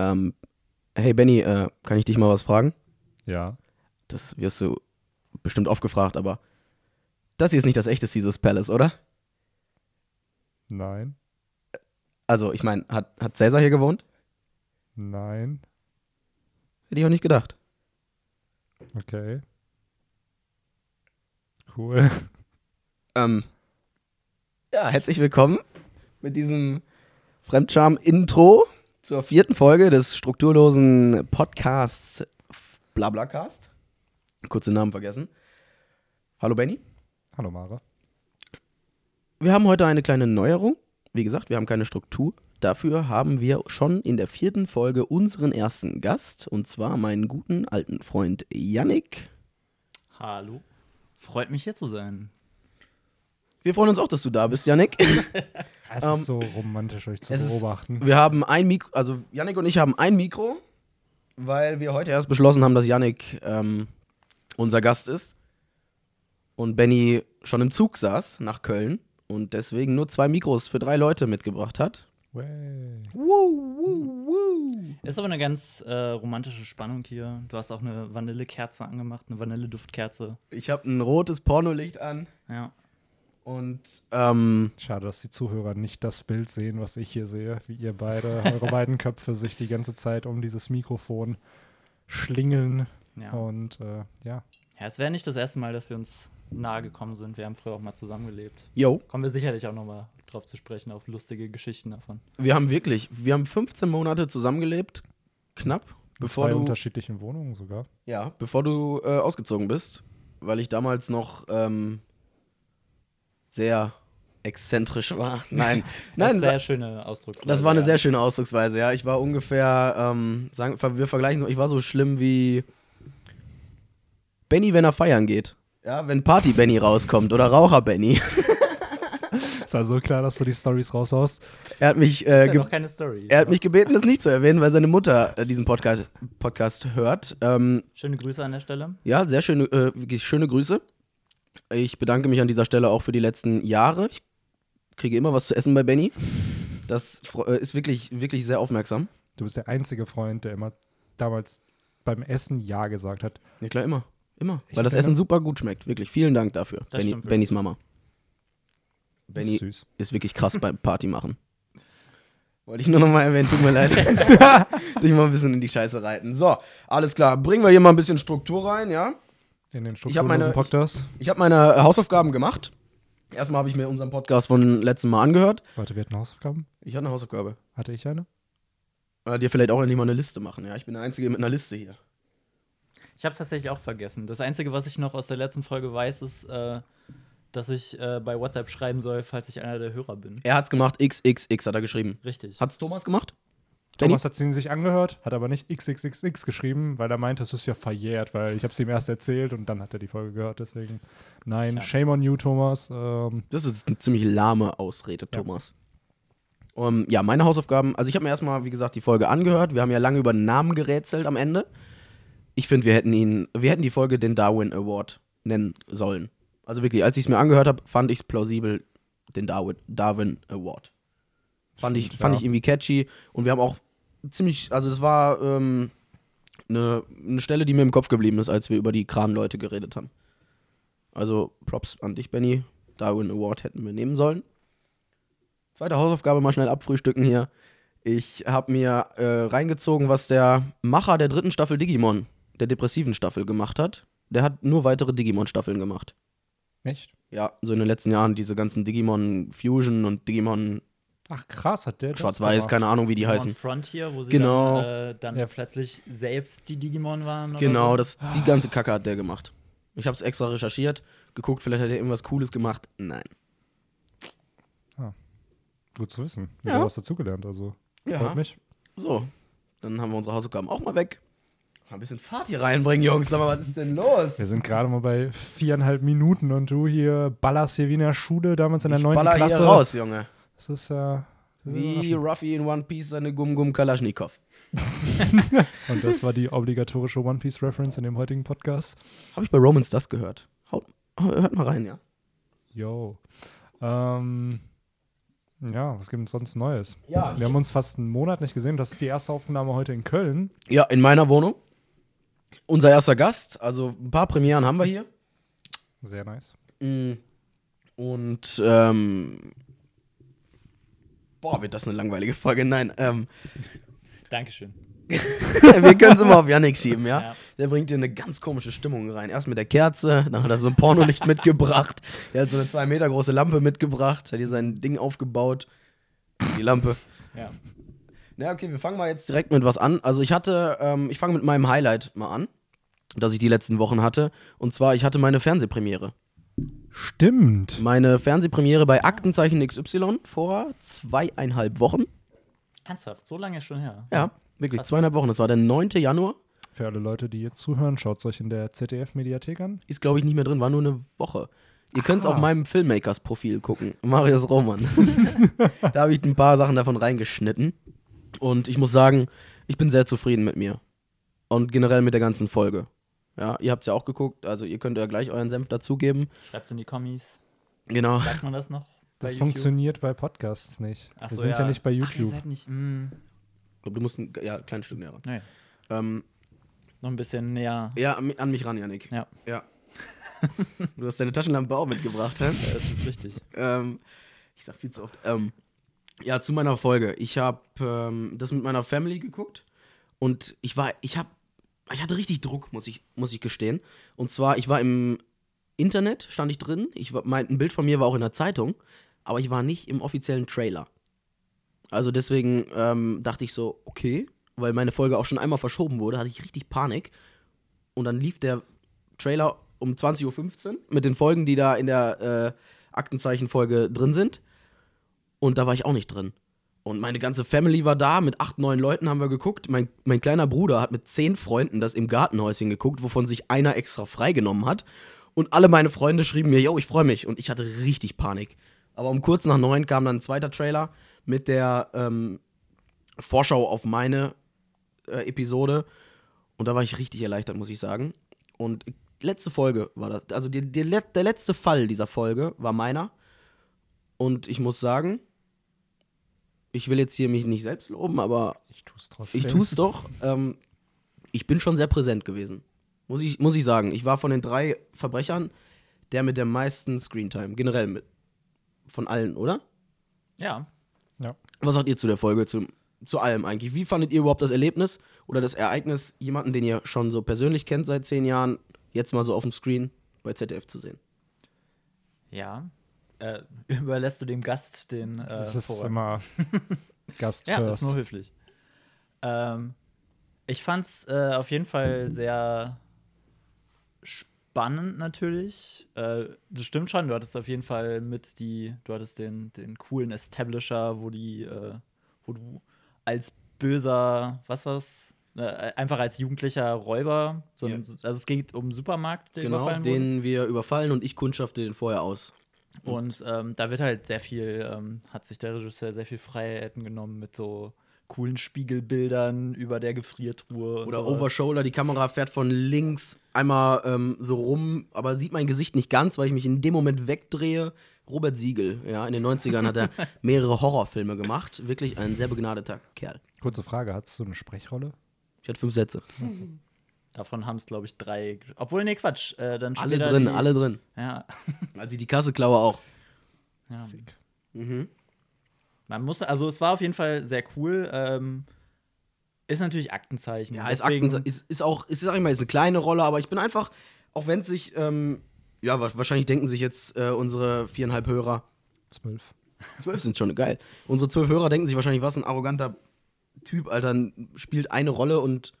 Ähm, hey Benny, äh, kann ich dich mal was fragen? Ja. Das wirst du bestimmt oft gefragt, aber das hier ist nicht das echte Caesars Palace, oder? Nein. Also, ich meine, hat, hat Cäsar hier gewohnt? Nein. Hätte ich auch nicht gedacht. Okay. Cool. Ähm, ja, herzlich willkommen mit diesem Fremdscham-Intro zur vierten Folge des strukturlosen Podcasts Blablacast. Kurz den Namen vergessen. Hallo Benny. Hallo Mara. Wir haben heute eine kleine Neuerung. Wie gesagt, wir haben keine Struktur. Dafür haben wir schon in der vierten Folge unseren ersten Gast, und zwar meinen guten alten Freund Yannick. Hallo. Freut mich hier zu sein. Wir freuen uns auch, dass du da bist, Yannick. Es Ähm, ist so romantisch, euch zu es ist- beobachten. Wir haben ein Mikro, also Yannick und ich haben ein Mikro, weil wir heute erst beschlossen haben, dass Yannick ähm, unser Gast ist und Benny schon im Zug saß nach Köln und deswegen nur zwei Mikros für drei Leute mitgebracht hat. Way. Ist aber eine ganz äh, romantische Spannung hier. Du hast auch eine Vanillekerze angemacht, eine Vanilleduftkerze. Ich habe ein rotes Pornolicht an Ja. Und ähm, Schade, dass die Zuhörer nicht das Bild sehen, was ich hier sehe, wie ihr beide, eure beiden Köpfe sich die ganze Zeit um dieses Mikrofon schlingeln. Ja. Und äh, ja, ja es wäre nicht das erste Mal, dass wir uns nahe gekommen sind. Wir haben früher auch mal zusammengelebt. yo, Kommen wir sicherlich auch noch mal drauf zu sprechen, auf lustige Geschichten davon. wir haben wirklich, wir haben 15 Monate zusammengelebt, knapp, in bevor zwei du unterschiedlichen Wohnungen sogar. Ja, bevor du äh, ausgezogen bist, weil ich damals noch ähm, sehr exzentrisch war. Nein, das nein, ist sehr schöne Ausdrucksweise. das war eine ja. sehr schöne Ausdrucksweise. Ja, ich war ungefähr, ähm, sagen, wir vergleichen, so, ich war so schlimm wie Benny, wenn er feiern geht. Ja, wenn Party Benny rauskommt oder Raucher Benny. Ist also klar, dass du die Stories raushaust. Er hat mich, Das äh, ja noch keine Story. er hat mich gebeten, das nicht zu erwähnen, weil seine Mutter äh, diesen Podcast, Podcast hört. Ähm, Schöne Grüße an der Stelle. Ja, sehr schöne, äh, schöne Grüße. Ich bedanke mich an dieser Stelle auch für die letzten Jahre. Ich kriege immer was zu essen bei Benny. Das äh, ist wirklich, wirklich sehr aufmerksam. Du bist der einzige Freund, der immer damals beim Essen Ja gesagt hat. Ja klar, immer. Immer. Ich Weil das Essen super gut schmeckt. Wirklich. Vielen Dank dafür. Benny. Bennys Mama. Benny ist süß. ist wirklich krass beim Party machen. Wollte ich nur noch mal erwähnen, tut mir leid. Dich mal ein bisschen in die Scheiße reiten. So, alles klar. Bringen wir hier mal ein bisschen Struktur rein, ja? In den Ich hab meine- Podcast. Ich habe meine Hausaufgaben gemacht. Erstmal habe ich mir unseren Podcast von letztem Mal angehört. Warte, wir hatten Hausaufgaben? Ich hatte eine Hausaufgabe. Hatte ich eine? Äh, dir vielleicht auch endlich mal eine Liste machen. Ja, ich bin der Einzige mit einer Liste hier. Ich habe es tatsächlich auch vergessen. Das Einzige, was ich noch aus der letzten Folge weiß, ist, äh, dass ich äh, bei WhatsApp schreiben soll, falls ich einer der Hörer bin. Er hat's gemacht, XXX hat er geschrieben. Richtig. Hat's Thomas gemacht? Thomas hat sie sich angehört, hat aber nicht XXXX geschrieben, weil er meinte, es ist ja verjährt, weil ich habe es ihm erst erzählt und dann hat er die Folge gehört. Deswegen, nein, Tja. shame on you, Thomas. Ähm, Das ist eine ziemlich lahme Ausrede, Ja. Thomas. Um, ja, meine Hausaufgaben. Also, ich habe mir erstmal, wie gesagt, die Folge angehört. Wir haben ja lange über den Namen gerätselt am Ende. Ich finde, wir hätten ihn, wir hätten die Folge den Darwin Award nennen sollen. Also wirklich, als ich es mir angehört habe, fand ich es plausibel, den Darwin, Darwin Award. Fand ich, fand ich irgendwie catchy. Und wir haben auch ziemlich, also das war ähm, eine, eine Stelle, die mir im Kopf geblieben ist, als wir über die Kranleute geredet haben. Also Props an dich, Benny. Darwin Award hätten wir nehmen sollen. Zweite Hausaufgabe mal schnell abfrühstücken hier. Ich habe mir äh, reingezogen, was der Macher der dritten Staffel Digimon, der depressiven Staffel, gemacht hat. Der hat nur weitere Digimon-Staffeln gemacht. echt? Ja, so in den letzten Jahren diese ganzen Digimon Fusion und Digimon Ach krass, hat der das Schwarz-Weiß, keine Ahnung, wie die Digimon heißen. Frontier, wo sie Genau. dann, äh, dann Ja. plötzlich selbst die Digimon waren. Oder Genau, so. das, die ganze Kacke hat der gemacht. Ich habe es extra recherchiert, geguckt, vielleicht hat er irgendwas Cooles gemacht. Nein. Gut zu wissen. Ja. Wieder was dazugelernt, also. Freut mich. So, dann haben wir unsere Hausaufgaben auch mal weg. Mal ein bisschen Fahrt hier reinbringen, Jungs. Sag mal, was ist denn los? Wir sind gerade mal bei viereinhalb Minuten und du hier ballerst hier wie in der Schule damals in der ich neunten baller Klasse. hier raus, Junge. Das ist ist Wie. Ruffy in One Piece seine Gum Gum Kalaschnikow. Und das war die obligatorische One Piece Reference in dem heutigen Podcast. Habe ich bei Romans das gehört? Haut, hört mal rein, ja. Yo. Ähm, Ja, was gibt es sonst Neues? Ja, Wir haben uns fast einen Monat nicht gesehen. Das ist die erste Aufnahme heute in Köln. Ja, in meiner Wohnung. Unser erster Gast. Also ein paar Premieren haben wir hier. Sehr nice. Mm. Und ähm, boah, wird das eine langweilige Folge? Nein, ähm, Dankeschön. wir können es immer auf Yannick schieben, ja? Ja. Der bringt dir eine ganz komische Stimmung rein. Erst mit der Kerze, dann hat er so ein Pornolicht mitgebracht. Der hat so eine zwei Meter große Lampe mitgebracht, hat hier sein Ding aufgebaut. Die Lampe. Ja. Na, okay, wir fangen mal jetzt direkt mit was an. Also ich hatte, ähm, ich fange mit meinem Highlight mal an, das ich die letzten Wochen hatte. Und zwar, ich hatte meine Fernsehpremiere. Stimmt. Meine Fernsehpremiere bei Aktenzeichen XY vor zweieinhalb Wochen. Ernsthaft, so lange ist schon her. Ja, wirklich, Krass. zweieinhalb Wochen. Das war der 9. Januar. Für alle Leute, die jetzt zuhören, schaut es euch in der ZDF-Mediathek an. Ist, glaube ich, nicht mehr drin, war nur eine Woche. Ihr könnt es Ah. auf meinem Filmmakers-Profil gucken. Marius Roman. da habe ich ein paar Sachen davon reingeschnitten. Und ich muss sagen, ich bin sehr zufrieden mit mir. Und generell mit der ganzen Folge. Ja, ihr habt es ja auch geguckt, also ihr könnt ja gleich euren Senf dazugeben. Schreibt's in die Kommis. Genau. Sagt man das noch? bei Das YouTube? funktioniert bei Podcasts nicht. Ach Wir so, sind ja. nicht bei Ach, ihr YouTube. seid nicht. Mh, Ich glaube, du musst ein ja, kleines Stück näher ran. nee, Ähm, noch ein bisschen näher. ja, an mich ran, Janik. Ja. Ja. du hast deine Taschenlampe auch mitgebracht, hä? Ja, das ist richtig. ähm, ich sag viel zu oft. Ähm, ja, zu meiner Folge. Ich habe ähm, das mit meiner Family geguckt und ich war, ich habe, ich hatte richtig Druck, muss ich, muss ich gestehen. Und zwar, ich war im Internet, stand ich drin. Ich mein, ein Bild von mir war auch in der Zeitung, aber ich war nicht im offiziellen Trailer. Also deswegen ähm, dachte ich so, okay, weil meine Folge auch schon einmal verschoben wurde, hatte ich richtig Panik. Und dann lief der Trailer um 20.15 Uhr mit den Folgen, die da in der äh, Aktenzeichen-Folge drin sind. Und da war ich auch nicht drin. Und meine ganze Family war da, mit acht, neun Leuten haben wir geguckt. Mein, mein kleiner Bruder hat mit zehn Freunden das im Gartenhäuschen geguckt, wovon sich einer extra freigenommen hat. Und alle meine Freunde schrieben mir, yo, ich freue mich. Und ich hatte richtig Panik. Aber um kurz nach neun kam dann ein zweiter Trailer mit der ähm, Vorschau auf meine äh, Episode. Und da war ich richtig erleichtert, muss ich sagen. Und letzte Folge war das. Also die, die, der letzte Fall dieser Folge war meiner. Und ich muss sagen, ich will jetzt hier mich nicht selbst loben, aber Ich tue es trotzdem. ich tue es doch. Ähm, ich bin schon sehr präsent gewesen. Muss ich, muss ich sagen. Ich war von den drei Verbrechern der mit der meisten Screentime. Generell mit. Von allen, oder? Ja. Ja. Was sagt ihr zu der Folge, zu, zu allem eigentlich? Wie fandet ihr überhaupt das Erlebnis oder das Ereignis, jemanden, den ihr schon so persönlich kennt seit zehn Jahren, jetzt mal so auf dem Screen bei ZDF zu sehen? Ja. Äh, überlässt du dem Gast den äh, Das ist Vorrang? immer Gast Ja, das ist nur höflich. Ähm, ich fand's äh, auf jeden Fall sehr spannend natürlich. Äh, das stimmt schon, du hattest auf jeden Fall mit die, du hattest den, den coolen Establisher, wo die, äh, wo du als böser, was war's? Äh, einfach als jugendlicher Räuber, so ein, Ja. also es geht um einen Supermarkt, der Genau, überfallen wurde. den wir überfallen und ich kundschafte den vorher aus. Und ähm, da wird halt sehr viel, ähm, hat sich der Regisseur sehr viel Freiheiten genommen mit so coolen Spiegelbildern über der Gefriertruhe. Oder sowas. Overshoulder, die Kamera fährt von links einmal ähm, so rum, aber sieht mein Gesicht nicht ganz, weil ich mich in dem Moment wegdrehe. Robert Siegel, ja, in den 90ern hat er mehrere Horrorfilme gemacht. Wirklich ein sehr begnadeter Kerl. Kurze Frage, hattest du eine Sprechrolle? Ich hatte fünf Sätze. Davon haben es, glaube ich, drei. Obwohl, nee, Quatsch. Äh, dann Alle drin, die, alle drin. Ja, Also die Kasse klaue auch. ja. Sick. Mhm. Man muss, also es war auf jeden Fall sehr cool. Ähm, ist natürlich Aktenzeichen. Ja, ist, Deswegen- Akten, ist, ist auch, ist, sag ich mal, ist eine kleine Rolle, aber ich bin einfach, auch wenn es sich, ähm, ja, wa- wahrscheinlich denken sich jetzt äh, unsere viereinhalb Hörer, Zwölf. zwölf sind schon geil. Unsere zwölf Hörer denken sich wahrscheinlich, was ein arroganter Typ, Alter, spielt eine Rolle und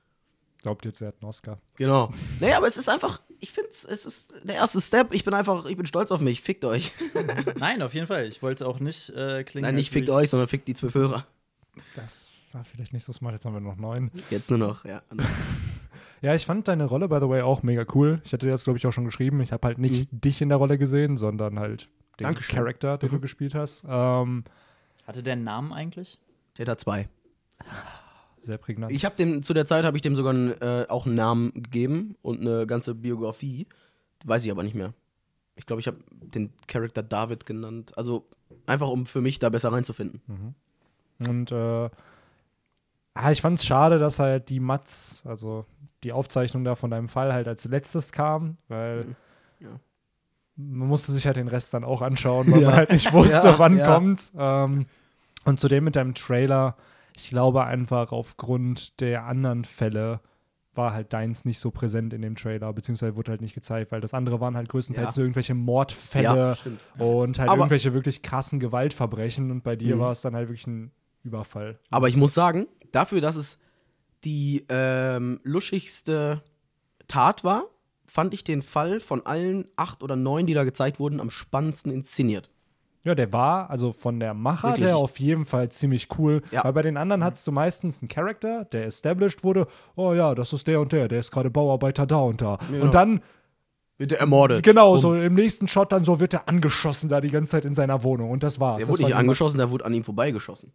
Glaubt jetzt, er hat einen Oscar. genau. Naja, aber es ist einfach, ich finde es ist der erste Step. Ich bin einfach, ich bin stolz auf mich. Fickt euch. Nein, auf jeden Fall. Ich wollte auch nicht äh, klingen. Nein, nicht fickt euch, sondern fickt die zwölf Hörer. Das war vielleicht nicht so smart. Jetzt haben wir noch neun. Jetzt nur noch, ja. Ja, ich fand deine Rolle, by the way, auch mega cool. Ich hatte dir das, glaube ich, auch schon geschrieben. Ich habe halt nicht dich in der Rolle gesehen, sondern halt den Dankeschön. Charakter, den du gespielt hast. Ähm, Hatte der einen Namen eigentlich? Täter 2. sehr prägnant. Ich habe dem, zu der Zeit habe ich dem sogar einen, äh, auch einen Namen gegeben und eine ganze Biografie. Weiß ich aber nicht mehr. Ich glaube, ich habe den Charakter David genannt. Also einfach, um für mich da besser reinzufinden. Und äh, ah, ich fand es schade, dass halt die Mats, also die Aufzeichnung da von deinem Fall halt als letztes kam, weil Mhm. Ja. man musste sich halt den Rest dann auch anschauen, weil Ja. man halt nicht wusste, Ja, wann ja. kommt's. Ähm, und zudem mit deinem Trailer, ich glaube einfach aufgrund der anderen Fälle war halt deins nicht so präsent in dem Trailer, beziehungsweise wurde halt nicht gezeigt, weil das andere waren halt größtenteils Ja. so irgendwelche Mordfälle Ja, und halt Aber- irgendwelche wirklich krassen Gewaltverbrechen und bei dir Mhm. war es dann halt wirklich ein Überfall. Aber ich muss sagen, dafür, dass es die ähm, luschigste Tat war, fand ich den Fall von allen acht oder neun, die da gezeigt wurden, am spannendsten inszeniert. Ja, der war, also von der Machart Wirklich. her auf jeden Fall ziemlich cool. Ja. Weil bei den anderen hattest du meistens einen Charakter, der established wurde. Oh ja, das ist der und der, der ist gerade Bauarbeiter da und da. Genau. Und dann, Wird er ermordet. genau, Bumm. so im nächsten Shot dann so wird er angeschossen da die ganze Zeit in seiner Wohnung. Und das war's. Der das wurde war nicht angeschossen, der wurde an ihm vorbeigeschossen.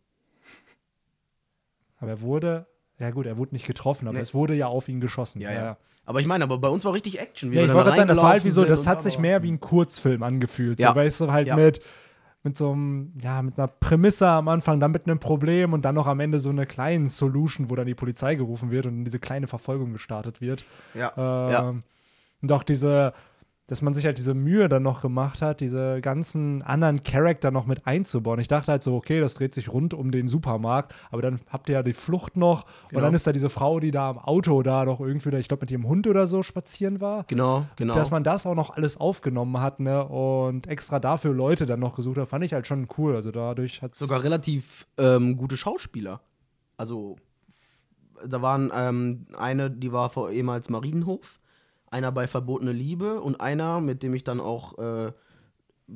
Aber er wurde, ja gut, er wurde nicht getroffen, aber Nee. es wurde ja auf ihn geschossen. Ja, ja. Aber ich meine, aber bei uns war richtig Action. wie Ja, ich wollte gerade sagen, das war halt wie so, das hat sich mehr wie ein Kurzfilm angefühlt. Ja. So, weißt du, halt Ja. mit, mit so einem, ja, mit einer Prämisse am Anfang, dann mit einem Problem und dann noch am Ende so eine kleine Solution, wo dann die Polizei gerufen wird und diese kleine Verfolgung gestartet wird. Ja. Ähm, ja. Und auch diese, dass man sich halt diese Mühe dann noch gemacht hat, diese ganzen anderen Charakter noch mit einzubauen. Ich dachte halt so, okay, das dreht sich rund um den Supermarkt, aber dann habt ihr ja die Flucht noch und Genau. dann ist da diese Frau, die da am Auto da noch irgendwie, da, ich glaube, mit ihrem Hund oder so spazieren war. Genau, genau. Dass man das auch noch alles aufgenommen hat, ne, und extra dafür Leute dann noch gesucht hat, fand ich halt schon cool. Also dadurch hat sogar relativ ähm, gute Schauspieler. Also, da waren ähm, eine, die war vor ehemals Marienhof, einer bei Verbotene Liebe und einer, mit dem ich dann auch äh,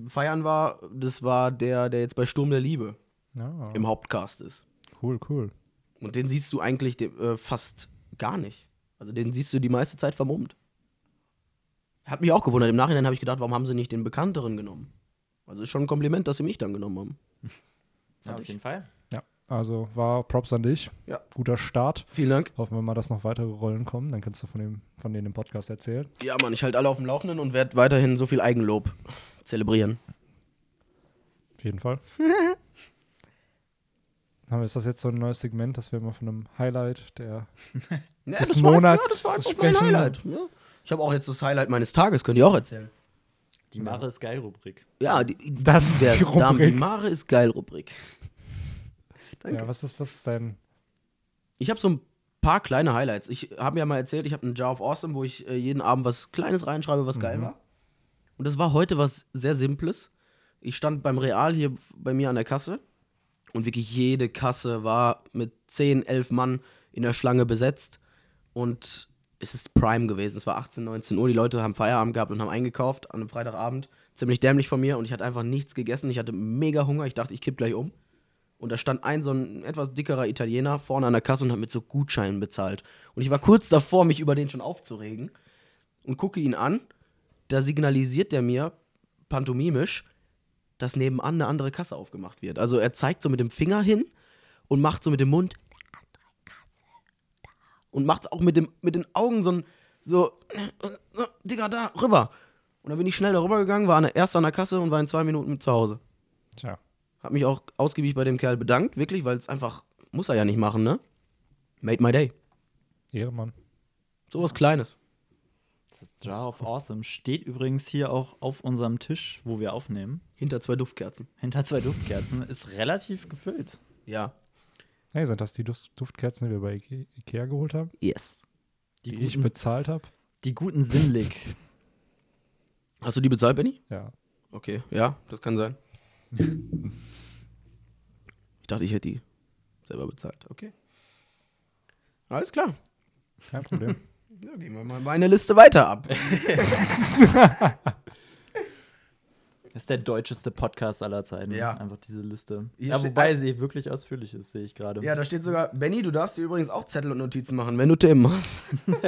feiern war, das war der, der jetzt bei Sturm der Liebe ja, im Hauptcast ist. cool, cool. Und den siehst du eigentlich äh, fast gar nicht. Also den siehst du die meiste Zeit vermummt. Hat mich auch gewundert. Im Nachhinein habe ich gedacht, warum haben sie nicht den bekannteren genommen? Also ist schon ein Kompliment, dass sie mich dann genommen haben. Ja, auf jeden Fall. Ja, also war Props an dich. Ja. Guter Start. Vielen Dank. Hoffen wir mal, dass noch weitere Rollen kommen. Dann kannst du von, dem, von denen im Podcast erzählen. Ja, Mann, ich halte alle auf dem Laufenden und werde weiterhin so viel Eigenlob zelebrieren. Auf jeden Fall. Aber ist das jetzt so ein neues Segment, dass wir mal von einem Highlight der. Ja, Des das war- Monats ja, das war einfach sprechen. mein Highlight. Ja. Ich habe auch jetzt das Highlight meines Tages, könnt ihr auch erzählen. Die Mare ist geil Rubrik. Ja, die, Das ist der die Dame, die Rubrik. Mare ist geil Rubrik. Danke. Ja, was ist, was ist dein. Ich habe so ein paar kleine Highlights. Ich habe ja mal erzählt, ich habe einen Jar of Awesome, wo ich äh, jeden Abend was Kleines reinschreibe, was geil war. Und das war heute was sehr Simples. Ich stand beim Real hier bei mir an der Kasse und wirklich jede Kasse war mit 10, 11 Mann in der Schlange besetzt. Und es ist Prime gewesen. Es war 18, 19 Uhr. Die Leute haben Feierabend gehabt und haben eingekauft an einem Freitagabend. Ziemlich dämlich von mir und ich hatte einfach nichts gegessen. Ich hatte mega Hunger. Ich dachte, ich kipp gleich um. Und da stand ein so ein etwas dickerer Italiener vorne an der Kasse und hat mit so Gutscheinen bezahlt. Und ich war kurz davor, mich über den schon aufzuregen. Und gucke ihn an. Da signalisiert der mir pantomimisch, dass nebenan eine andere Kasse aufgemacht wird. Also er zeigt so mit dem Finger hin und macht so mit dem Mund und macht auch mit, dem, mit den Augen so ein, so, Digga, da, rüber. Und dann bin ich schnell darüber gegangen, war erst an der Kasse und war in zwei Minuten zu Hause. Tja. Hab mich auch ausgiebig bei dem Kerl bedankt, wirklich, weil es einfach, muss er ja nicht machen, ne? Made my day. Ehrenmann. Sowas Kleines. Jar of Awesome steht übrigens hier auch auf unserem Tisch, wo wir aufnehmen. Hinter zwei Duftkerzen. Hinter zwei Duftkerzen. Ist relativ gefüllt. Ja. Hey, sind das die Duftkerzen, die wir bei Ike Ikea geholt haben? Yes. Die, Die, ich guten, bezahlt habe? die guten Sinnlig. Hast du die bezahlt, Benny? Ja. Okay, ja, das kann sein. Ich dachte, ich hätte die selber bezahlt. Okay. Alles klar. Kein Problem. Ja, gehen wir mal meine Liste weiter ab. Das ist der deutscheste Podcast aller Zeiten. Ja. Einfach diese Liste. Hier ja, wobei sie wirklich ausführlich ist, sehe ich gerade. Ja, da steht sogar, Benny, du darfst dir übrigens auch Zettel und Notizen machen, wenn du Themen hast.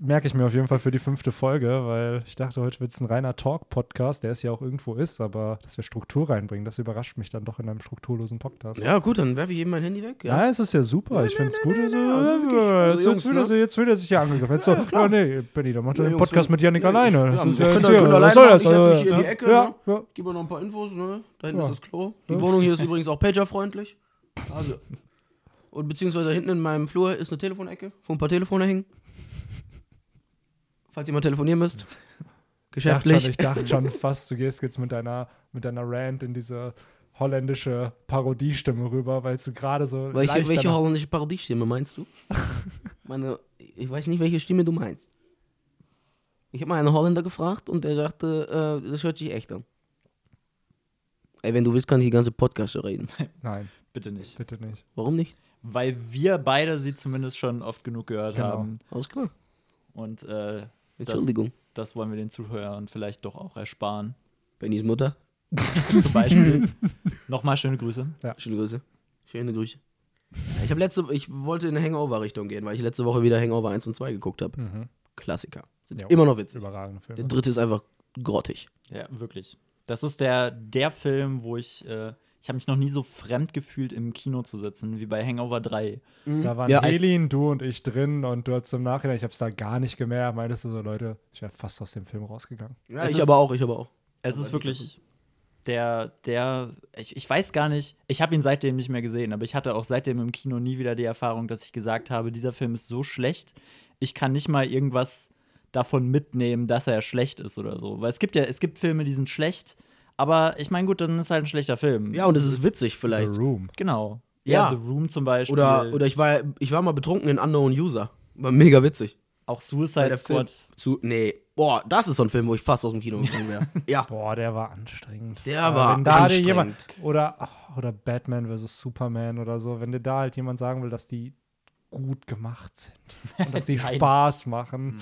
merke ich mir auf jeden Fall für die fünfte Folge, weil ich dachte, heute wird es ein reiner Talk-Podcast, der es ja auch irgendwo ist, aber dass wir Struktur reinbringen, das überrascht mich dann doch in einem strukturlosen Podcast. Ja, gut, dann werfe ich eben mein Handy weg. Ja, es ist ja super. ich finde es gut. Also, also jetzt, will er, sich- jetzt will er sich ja angegriffen. Jetzt so, ja, nee, Benny, dann macht er Ja, den Podcast mit Yannick Ja, alleine. ja, Das ist ja können was alleine soll das? Ich setz mich hier in die ja, Ecke, Ja, ne? ja. Gib mir noch ein paar Infos, ne? Da hinten Ja. ist das Klo. Die Ja. Wohnung hier ist übrigens auch pagerfreundlich. Also. Und beziehungsweise hinten in meinem Flur ist eine Telefonecke, wo ein paar Telefone hängen. Falls ihr mal telefonieren müsst. Ich dachte, schon, Geschäftlich. ich dachte schon fast, du gehst jetzt mit deiner, mit deiner Rant in diese holländische Parodiestimme rüber, weil du gerade so. Welche, welche holländische Parodiestimme meinst du? Meine, ich weiß nicht, welche Stimme du meinst. Ich habe mal einen Holländer gefragt und der sagte, äh, das hört sich echt an. Ey, wenn du willst, kann ich die ganze Podcast so reden. Nein, Bitte nicht. bitte nicht. Warum nicht? Weil wir beide sie zumindest schon oft genug gehört Genau. haben. Alles klar. Und äh, Entschuldigung. das wollen wir den Zuhörern vielleicht doch auch ersparen. Bennys Mutter. Zum Beispiel. Nochmal schöne Grüße. Schöne Grüße. Schöne Grüße. Ja, Ich habe letzte, ich wollte in eine Hangover-Richtung gehen, weil ich letzte Woche wieder Hangover 1 und 2 geguckt habe. Mhm. Klassiker. Sind Ja. immer noch witzig. Überragende Der Filme. dritte ist einfach grottig. Ja, wirklich. Das ist der, der Film, wo ich, äh, ich habe mich noch nie so fremd gefühlt, im Kino zu sitzen, wie bei Hangover 3. Da waren Ja, Helin, du und ich drin und du hast im Nachhinein, ich habe es da gar nicht gemerkt, meintest du so, Leute, ich wäre fast aus dem Film rausgegangen. Ja, Es ich ist- aber auch, ich aber auch. Es weiß ist ich wirklich der, der, ich, ich weiß gar nicht, ich habe ihn seitdem nicht mehr gesehen, aber ich hatte auch seitdem im Kino nie wieder die Erfahrung, dass ich gesagt habe, dieser Film ist so schlecht, ich kann nicht mal irgendwas davon mitnehmen, dass er schlecht ist oder so. Weil es gibt ja, es gibt Filme, die sind schlecht, aber ich meine, gut, dann ist halt ein schlechter Film. Ja, und es ist witzig vielleicht. The Room. Genau. Ja. Ja, The Room zum Beispiel. Oder, oder ich, war, ich war mal betrunken in Unknown User. War mega witzig. auch Suicide Squad. Zu, nee, boah, das ist so ein Film, wo ich fast aus dem Kino gegangen wäre. ja. Boah, der war anstrengend. Der Aber war wenn da dir anstrengend. jemand oder ach, oder Batman vs Superman oder so, wenn dir da halt jemand sagen will, dass die gut gemacht sind und dass die. Spaß machen.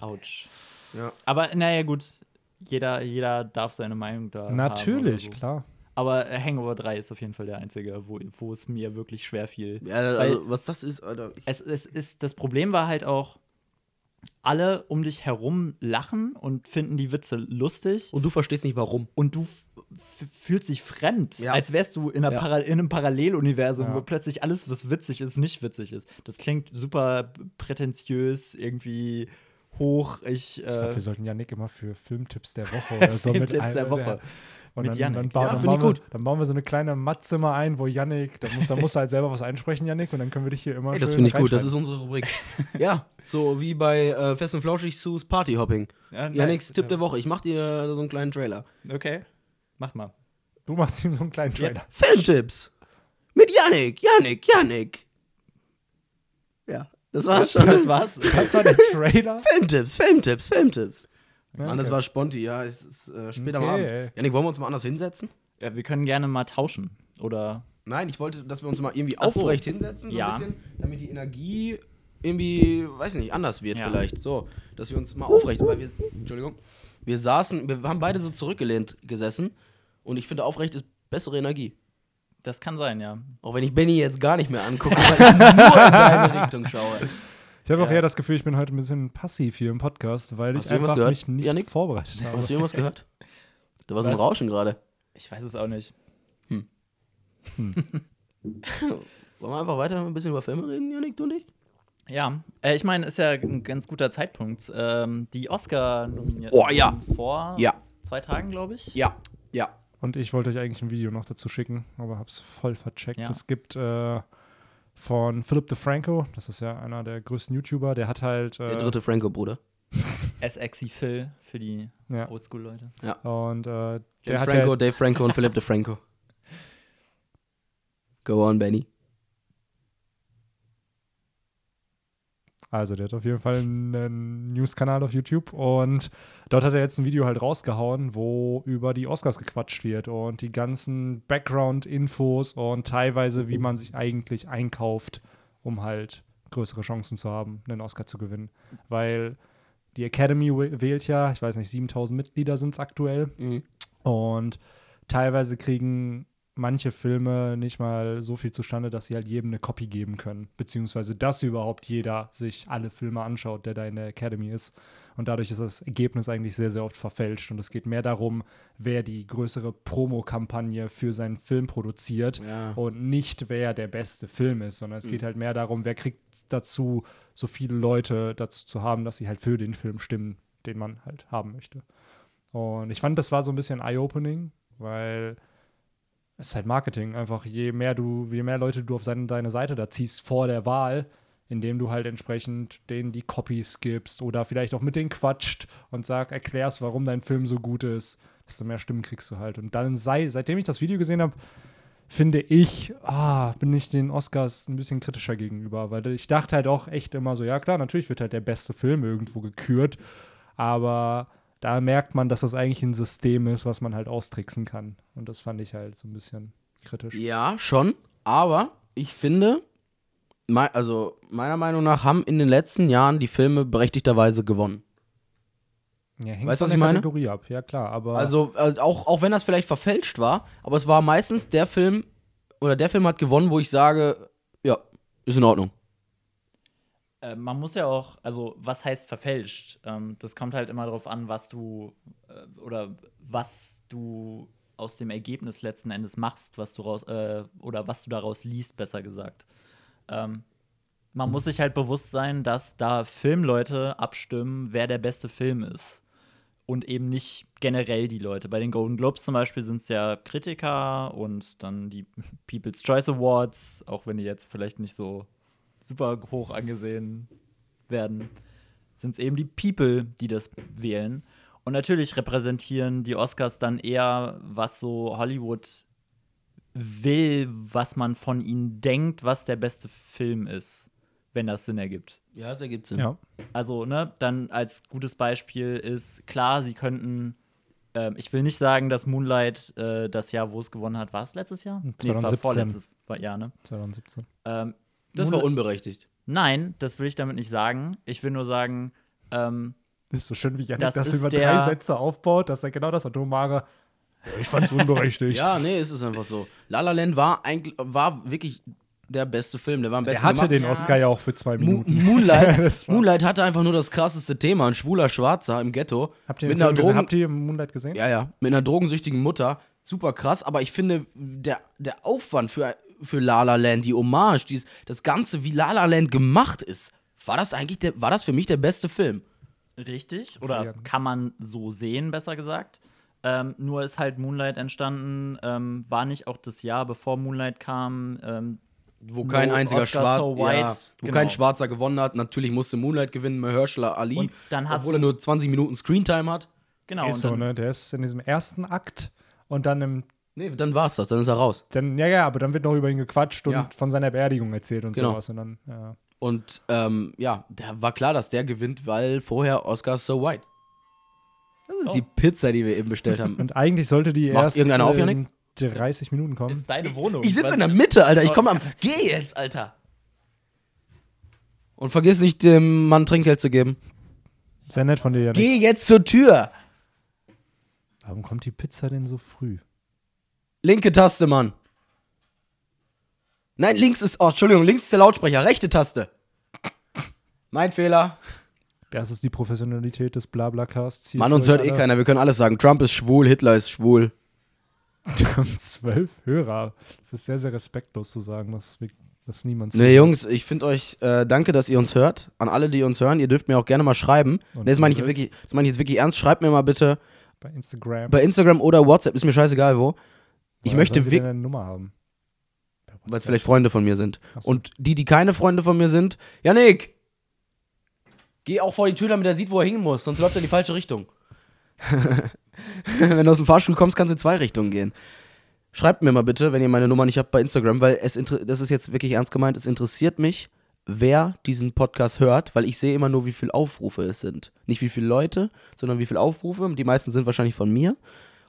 Autsch. Ja. Aber naja, gut. Jeder, jeder darf seine Meinung da Natürlich, so. klar. Aber Hangover 3 ist auf jeden Fall der einzige, wo, wo es mir wirklich schwer fiel. Ja, also, was das ist, Alter. Es, es ist, das Problem war halt auch, alle um dich herum lachen und finden die Witze lustig Und du verstehst nicht warum. und du fühlst dich fremd, Ja. als wärst du in, einer Ja. In einem Paralleluniversum, Ja. wo plötzlich alles, was witzig ist, nicht witzig ist. Das klingt super prätentiös, irgendwie hoch. Ich, Ich glaube, äh, wir sollten Janik immer für Filmtipps der Woche oder so mit Filmtipps der Woche. Und Mit dann, dann, bauen, Ja, dann, bauen wir, dann bauen wir so eine kleine Mattzimmer ein, wo Yannick, da muss, da musst du halt selber was einsprechen, Yannick, und dann können wir dich hier immer Ey, das finde ich gut, das ist unsere Rubrik. ja, so wie bei äh, Fest und Flauschig Sus Partyhopping. ja, nice. Tipp der Woche. Ich mach dir so einen kleinen Trailer. Okay, mach mal. Du machst ihm so einen kleinen Trailer. Jetzt. Filmtipps. Mit Yannick, Yannick, Yannick. Ja, das war's schon. Das war's. Das war der Trailer? Filmtipps, Filmtipps, Filmtipps. Ja, Mann, das war Sponti, ja. Es ist äh, später am Okay, Abend. ey. Yannick, wollen wir uns mal anders hinsetzen? Ja, wir können gerne mal tauschen. Oder Nein, ich wollte, dass wir uns mal irgendwie Ach so. aufrecht hinsetzen, so Ja. ein bisschen, damit die Energie irgendwie, weiß nicht, anders wird Ja. vielleicht. So, dass wir uns mal aufrecht, weil wir, Entschuldigung, wir saßen, wir haben beide so zurückgelehnt gesessen und ich finde, aufrecht ist bessere Energie. Das kann sein, ja. Auch wenn ich Benny jetzt gar nicht mehr angucke, weil ich nur in deine Richtung schaue. Ich habe auch Ja. eher das Gefühl, ich bin heute ein bisschen passiv hier im Podcast, weil Hast ich einfach gehört, mich nicht Yannick? vorbereitet habe. Hast du irgendwas gehört? Da war so ein? Rauschen gerade. Ich weiß es auch nicht. Wollen wir einfach weiter ein bisschen über Filme reden, Janik, du und ich? Ja, äh, ich meine, ist ja ein ganz guter Zeitpunkt. Ähm, die Oscar-Nominierten Oh, ja. vor Ja. zwei Tagen, glaube ich. Ja, ja. Und ich wollte euch eigentlich ein Video noch dazu schicken, aber habe es voll vercheckt. Ja. Es gibt äh, von Philip DeFranco, das ist ja einer der größten YouTuber, der hat halt. Äh, Der dritte Franco-Bruder. SXy Phil für die Ja. Oldschool-Leute. Und äh, der Franco, ja, Dave Franco und Philip DeFranco. Go on, Benny. Also der hat auf jeden Fall einen News-Kanal auf YouTube und dort hat er jetzt ein Video halt rausgehauen, wo über die Oscars gequatscht wird und die ganzen Background-Infos und teilweise, wie man sich eigentlich einkauft, um halt größere Chancen zu haben, einen Oscar zu gewinnen. Weil die Academy wä- wählt ja, ich weiß nicht, 7000 Mitglieder sind es aktuell. Mhm. Und teilweise kriegen manche Filme nicht mal so viel zustande, dass sie halt jedem eine Copy geben können. Beziehungsweise, dass überhaupt jeder sich alle Filme anschaut, der da in der Academy ist. Und dadurch ist das Ergebnis eigentlich sehr, sehr oft verfälscht. Und es geht mehr darum, wer die größere Promokampagne für seinen Film produziert Ja. und nicht, wer der beste Film ist, sondern es geht halt mehr darum, wer kriegt dazu, so viele Leute dazu zu haben, dass sie halt für den Film stimmen, den man halt haben möchte. Und ich fand, das war so ein bisschen eye-opening, weil es ist halt Marketing. Einfach je mehr du, je mehr Leute du auf seine, deine Seite da ziehst vor der Wahl, indem du halt entsprechend denen die Copies gibst oder vielleicht auch mit denen quatscht und sag, erklärst, warum dein Film so gut ist, desto mehr Stimmen kriegst du halt. Und dann sei, seitdem ich das Video gesehen habe, finde ich, ah, bin ich den Oscars ein bisschen kritischer gegenüber, weil ich dachte halt auch echt immer so, ja klar, natürlich wird halt der beste Film irgendwo gekürt, aber da merkt man, dass das eigentlich ein System ist, was man halt austricksen kann. Und das fand ich halt so ein bisschen kritisch. Ja, schon. Aber ich finde, also meiner Meinung nach haben in den letzten Jahren die Filme berechtigterweise gewonnen. Ja, hängt Weißt du, von was der ich meine? Kategorie ab, ja klar, aber Also äh, auch, auch wenn das vielleicht verfälscht war, aber es war meistens der Film, oder der Film hat gewonnen, wo ich sage, ja, ist in Ordnung. Äh, man muss ja auch, also was heißt verfälscht? Ähm, das kommt halt immer darauf an, was du äh, oder was du aus dem Ergebnis letzten Endes machst, was du raus äh, oder was du daraus liest, besser gesagt. Ähm, man muss sich halt bewusst sein, dass da Filmleute abstimmen, wer der beste Film ist. Und eben nicht generell die Leute. Bei den Golden Globes zum Beispiel sind es ja Kritiker und dann die People's Choice Awards, auch wenn die jetzt vielleicht nicht so super hoch angesehen werden, sind es eben die People, die das wählen. Und natürlich repräsentieren die Oscars dann eher, was so Hollywood will, was man von ihnen denkt, was der beste Film ist, wenn das Sinn ergibt. Ja, das ergibt Sinn. ja. Also, ne, dann als gutes Beispiel ist klar, sie könnten. ähm, ich will nicht sagen, dass Moonlight äh, das Jahr, wo es gewonnen hat, war es letztes Jahr? Nee, es war 2017. vorletztes Jahr, ne? 2017. Ähm, Das war Moonlight- unberechtigt. Nein, das will ich damit nicht sagen. Ich will nur sagen, ähm, Das ist so schön, wie Janik Das über drei Sätze aufbaut, dass er genau das atomare. Ja, ich fand's unberechtigt. Ja, nee, es ist einfach so. La La Land war eigentlich war wirklich der beste Film. Der war am er besten hatte gemacht. den Oscar ja auch für zwei Mo Minuten. Moonlight, Das war- Moonlight hatte einfach nur das krasseste Thema. Ein schwuler Schwarzer im Ghetto. Habt ihr, mit einer? Drogen Habt ihr Moonlight gesehen? Ja, ja. Mit einer drogensüchtigen Mutter. Super krass, aber ich finde, der, der Aufwand für, für La La Land, die Hommage, dies, das Ganze, wie La La Land gemacht ist, war das eigentlich der, war das für mich der beste Film? richtig. Oder kann man so sehen, besser gesagt. Ähm, nur ist halt Moonlight entstanden, ähm, war nicht auch das Jahr, bevor Moonlight kam. Ähm, Wo kein No einziger Oscar Schwarzer, so white, ja, wo genau. kein Schwarzer gewonnen hat. Natürlich musste Moonlight gewinnen, Mahershala Ali, Und dann hast obwohl er nur 20 Minuten Screentime hat. genau. ist und so, ne? Der ist in diesem ersten Akt und dann im. Nee, dann war's das, dann ist er raus. Dann, ja, ja, aber dann wird noch über ihn gequatscht und Ja. von seiner Beerdigung erzählt und Genau. sowas. Und dann, ja. Und ähm, ja, der war klar, dass der gewinnt, weil vorher Oscar so white. Das ist Oh. die Pizza, die wir eben bestellt haben. Und eigentlich sollte die Macht erst irgendeiner auf, in Janik? 30 Minuten kommen. ist deine Wohnung. Ich sitze Was- in der Mitte, Alter. Ich Oh, komme am. Geh jetzt, Alter. Und vergiss nicht, dem Mann Trinkgeld zu geben. Sehr nett von dir, Janik. Geh jetzt zur Tür. Warum kommt die Pizza denn so früh? Linke Taste, Mann. Nein, links ist. Oh, Entschuldigung, links ist der Lautsprecher. Rechte Taste. Mein Fehler. Das ist die Professionalität des Blablacasts. Mann, uns hört eh keiner. Wir können alles sagen. Trump ist schwul, Hitler ist schwul. Wir haben zwölf Hörer. Das ist sehr, sehr respektlos zu sagen, dass, wir- dass niemand Nee. Jungs, ich finde euch, äh, danke, dass ihr uns hört. An alle, die uns hören, ihr dürft mir auch gerne mal schreiben. Und Nee, das meine ich, wirklich, das meine ich jetzt wirklich ernst. Schreibt mir mal bitte Bei Instagram. bei Instagram oder WhatsApp, ist mir scheißegal wo. Ich möchte wirklich. eine Nummer haben. Weil es vielleicht Freunde von mir sind. So. Und die, die keine Freunde von mir sind, Janik, geh auch vor die Tür, damit er sieht, wo er hin muss, sonst läuft er in die falsche Richtung. wenn du aus dem Fahrstuhl kommst, kannst du in zwei Richtungen gehen. Schreibt mir mal bitte, wenn ihr meine Nummer nicht habt bei Instagram, weil es das ist jetzt wirklich ernst gemeint, es interessiert mich, wer diesen Podcast hört, weil ich sehe immer nur, wie viele Aufrufe es sind. Nicht wie viele Leute, sondern wie viele Aufrufe. Die meisten sind wahrscheinlich von mir.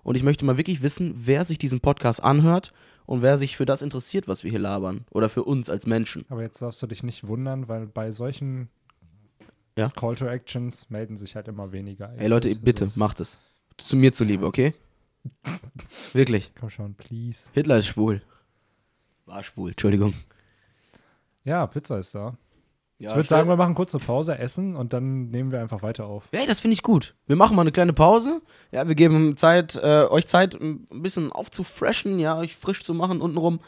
Und ich möchte mal wirklich wissen, wer sich diesen Podcast anhört und wer sich für das interessiert, was wir hier labern. Oder für uns als Menschen. Aber jetzt darfst du dich nicht wundern, weil bei solchen Ja. Call to Actions melden sich halt immer weniger. Ey Leute, eigentlich. bitte, Also es- macht es. Zu mir zuliebe, okay? Wirklich. Komm schon, please. Hitler ist schwul. War schwul, Entschuldigung. Ja, Pizza ist da. Ja, ich würde sagen, wir machen kurz eine Pause, essen und dann nehmen wir einfach weiter auf. Hey, das finde ich gut. Wir machen mal eine kleine Pause. Ja, wir geben Zeit, äh, euch Zeit, ein bisschen aufzufreshen, ja, euch frisch zu machen untenrum.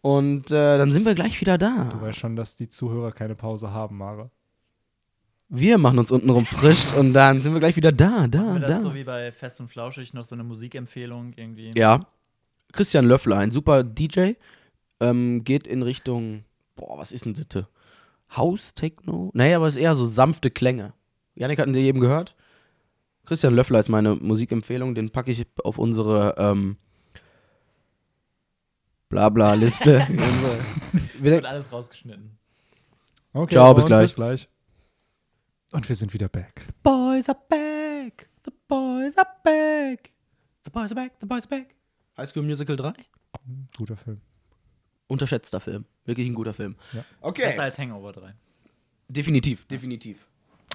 Und äh, dann sind wir gleich wieder da. Du weißt schon, dass die Zuhörer keine Pause haben, Mare. Wir machen uns untenrum frisch und dann sind wir gleich wieder da, da, wir da. das so wie bei Fest und Flauschig noch so eine Musikempfehlung irgendwie? Ja. Christian Löffler, ein super DJ, ähm, geht in Richtung, boah, was ist denn das? House, Techno? Naja, aber es ist eher so sanfte Klänge. Janik hatten Sie eben gehört? Christian Löffler ist meine Musikempfehlung, den packe ich auf unsere ähm, Blabla-Liste. Wir- Wird alles rausgeschnitten. Okay, Ciao, bis gleich. Bis gleich. Und wir sind wieder back. boys are back, the boys are back, the boys are back, the boys are back. High School Musical 3? Guter Film. Unterschätzter Film. Wirklich ein guter Film. Ja. Okay. Besser als Hangover 3. Definitiv, definitiv.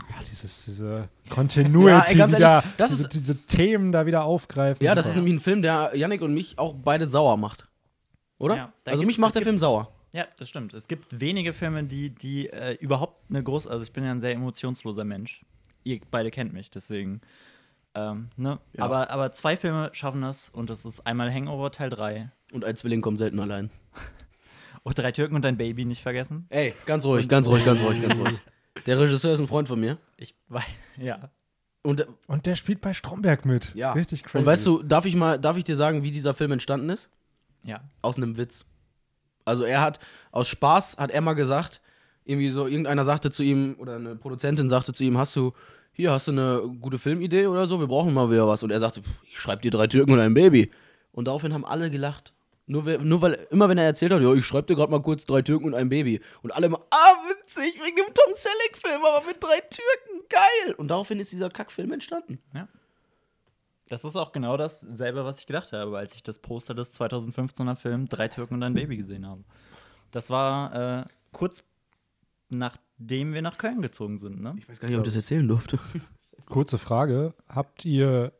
Ja, dieses, diese Continuity Ja, wieder, ehrlich, das diese, ist- diese Themen da wieder aufgreifen. Ja, das ist Super. nämlich ein Film, der Yannick und mich auch beide sauer macht. Oder? Ja, also mich macht der gibt- Film sauer. Ja, das stimmt. Es gibt wenige Filme, die, die äh, überhaupt eine große. Also, ich bin ja ein sehr emotionsloser Mensch. Ihr beide kennt mich, deswegen. Ähm, ne? Ja. aber, aber zwei Filme schaffen das und das ist einmal Hangover Teil 3 Und ein Zwilling kommt selten allein. und Drei Türken und ein Baby nicht vergessen. Ey, ganz ruhig, ganz ruhig, ganz ruhig, ganz ruhig. Der Regisseur ist ein Freund von mir. Ich weiß, ja. Und, Und der spielt bei Stromberg mit. ja. Richtig crazy. Und weißt du, darf ich mal, darf ich dir sagen, wie dieser Film entstanden ist? Ja. Aus einem Witz. Also er hat, aus Spaß hat er mal gesagt, irgendwie so, irgendeiner sagte zu ihm, oder eine Produzentin sagte zu ihm, hast du, hier, hast du eine gute Filmidee oder so? Wir brauchen mal wieder was. Und er sagte, "Pff, ich schreib dir drei Türken und ein Baby. Und daraufhin haben alle gelacht. Nur, nur weil, immer wenn er erzählt hat, ja, ich schreib dir gerade mal kurz drei Türken und ein Baby. Und alle immer, ah, witzig, wegen dem Tom Selleck-Film, aber mit drei Türken, geil. Und daraufhin ist dieser Kackfilm entstanden. Das ist auch genau dasselbe, was ich gedacht habe, als ich das Poster des 2015er Films Drei Türken und ein Baby gesehen habe. Das war äh, kurz nachdem wir nach Köln gezogen sind, ne? Ich weiß gar nicht, ob ich das erzählen durfte. Kurze Frage. Habt ihr,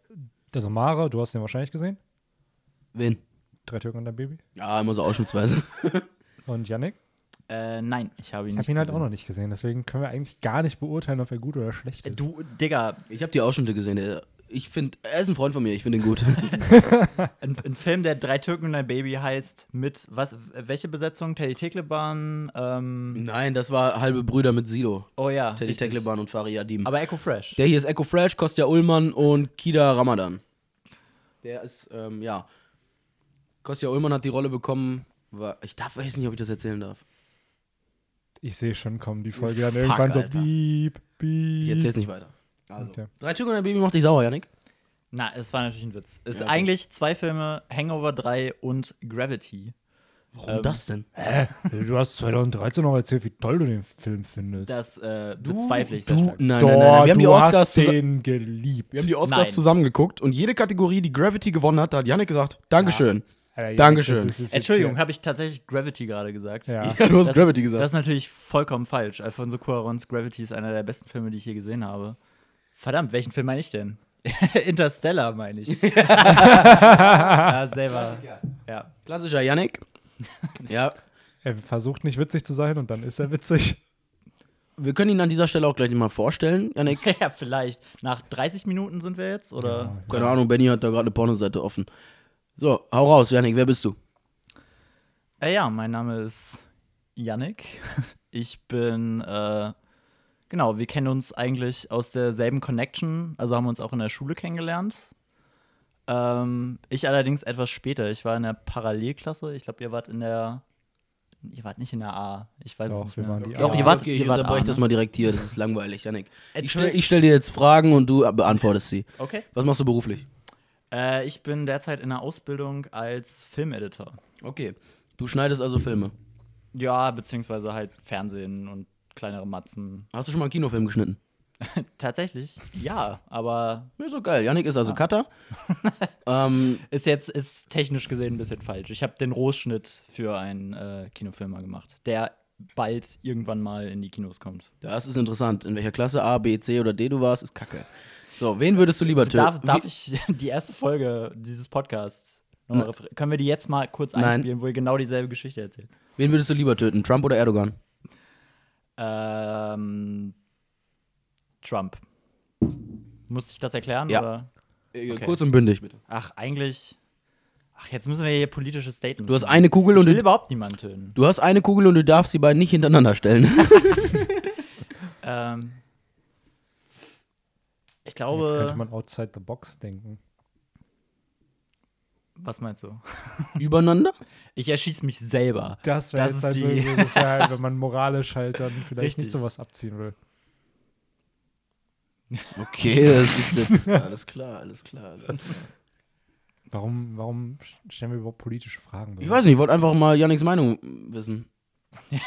also Mare, du hast den wahrscheinlich gesehen? Wen? Drei Türken und ein Baby? Ja, immer so ausschnittsweise. Und Yannick? Äh, nein, ich habe ihn Ich nicht habe ihn halt auch noch nicht gesehen, deswegen können wir eigentlich gar nicht beurteilen, ob er gut oder schlecht Äh, ist. Du, Digga, Ich habe die Ausschnitte gesehen. Ich finde, er ist ein Freund von mir. Ich finde ihn gut. ein, ein Film, der Drei Türken und ein Baby heißt, mit was, welche Besetzung? Teddy Teckleban, ähm, Nein, das war halbe Brüder mit Sido. oh ja, Teddy richtig. Teckleban und Farid Adim. Aber Echo Fresh. Der hier ist Echo Fresh, Kostja Ullmann und Kida Ramadan. Der ist, ähm, ja. Kostja Ullmann hat die Rolle bekommen. War, ich darf, weiß nicht, ob ich das erzählen darf. Ich sehe schon kommen, die Folge dann Fuck, irgendwann so Alter. piep, piep. Ich erzähl's nicht weiter. Also. Okay. Drei Türken und ein Baby macht dich sauer, Janik. Na, es war natürlich ein Witz. Es Ja, ist okay. eigentlich zwei Filme, Hangover 3 und Gravity. Warum Ähm, das denn? Hä? Du hast 2013 noch erzählt, wie toll du den Film findest. Das äh, bezweifle ich sehr du, stark. nein, nein, nein, nein. Wir haben die du Oscars den geliebt. Wir haben die Oscars Nein. zusammengeguckt und jede Kategorie, die Gravity gewonnen hat, da hat Janik gesagt, Dankeschön. Alter, Dankeschön. ist- ist Entschuldigung, habe ich tatsächlich Gravity gerade gesagt? Ja. Ja, du hast Das, Gravity gesagt. Das ist natürlich vollkommen falsch. Alfonso Cuarons Gravity ist einer der besten Filme, die ich je gesehen habe. Verdammt, welchen Film meine ich denn? Interstellar meine ich. ja, selber. Ja. Klassischer Janik. ja, Er versucht nicht witzig zu sein und dann ist er witzig. wir können ihn an dieser Stelle auch gleich mal vorstellen. Janik, ja, vielleicht. Nach 30 Minuten sind wir jetzt? Oder? keine Ahnung, Benny hat da gerade eine Pornoseite offen. So, hau raus, Janik, wer bist du? Äh, ja, mein Name ist Yannick. Ich bin, äh, genau, wir kennen uns eigentlich aus derselben Connection, also haben uns auch in der Schule kennengelernt. Ähm, ich allerdings etwas später. Ich war in der Parallelklasse. Ich glaube, ihr wart in der. Ihr wart nicht in der A. Ich weiß Doch, es nicht wir mehr. waren die Doch, A. ihr wart, okay, ihr ich wart unterbreche A, das ne? mal direkt hier, das ist langweilig, Janik. Ich stelle stell dir jetzt Fragen und du beantwortest sie. Okay. Was machst du beruflich? Äh, ich bin derzeit in der Ausbildung als Filmeditor. Okay, du schneidest also Filme. Ja, beziehungsweise halt Fernsehen und kleinere Matzen. Hast du schon mal einen Kinofilm geschnitten? Tatsächlich, ja, aber Ja, so geil. Janik ist also Cutter. ähm, Ist jetzt ist technisch gesehen ein bisschen falsch. Ich habe den Rohschnitt für einen äh, Kinofilm mal gemacht, der bald irgendwann mal in die Kinos kommt. das ist interessant. In welcher Klasse A, B, C oder D du warst, ist kacke. So, wen würdest du lieber töten? Darf, darf ich die erste Folge dieses Podcasts nochmal Können wir die jetzt mal kurz Nein. einspielen, wo ihr genau dieselbe Geschichte erzählt? Wen würdest du lieber töten? Trump oder Erdogan? Ähm, Trump. Muss ich das erklären? Ja. Oder? Äh, Okay. Kurz und bündig, bitte. Ach, eigentlich. Ach, jetzt müssen wir hier politische Statements Du hast machen. eine Kugel ich und will du, überhaupt niemanden töten. du hast eine Kugel und du darfst die beiden nicht hintereinander stellen. Ähm, ich Jetzt könnte glaube. man outside the box denken. Was meinst du? Übereinander? Ich erschieße mich selber. Das wäre jetzt ist halt so, die- das wär halt, wenn man moralisch halt dann vielleicht Richtig. nicht sowas abziehen will. Okay, das ist jetzt. alles klar, alles klar. Warum, warum stellen wir überhaupt politische Fragen? Ich weiß nicht, ich wollte einfach mal Yannicks Meinung wissen.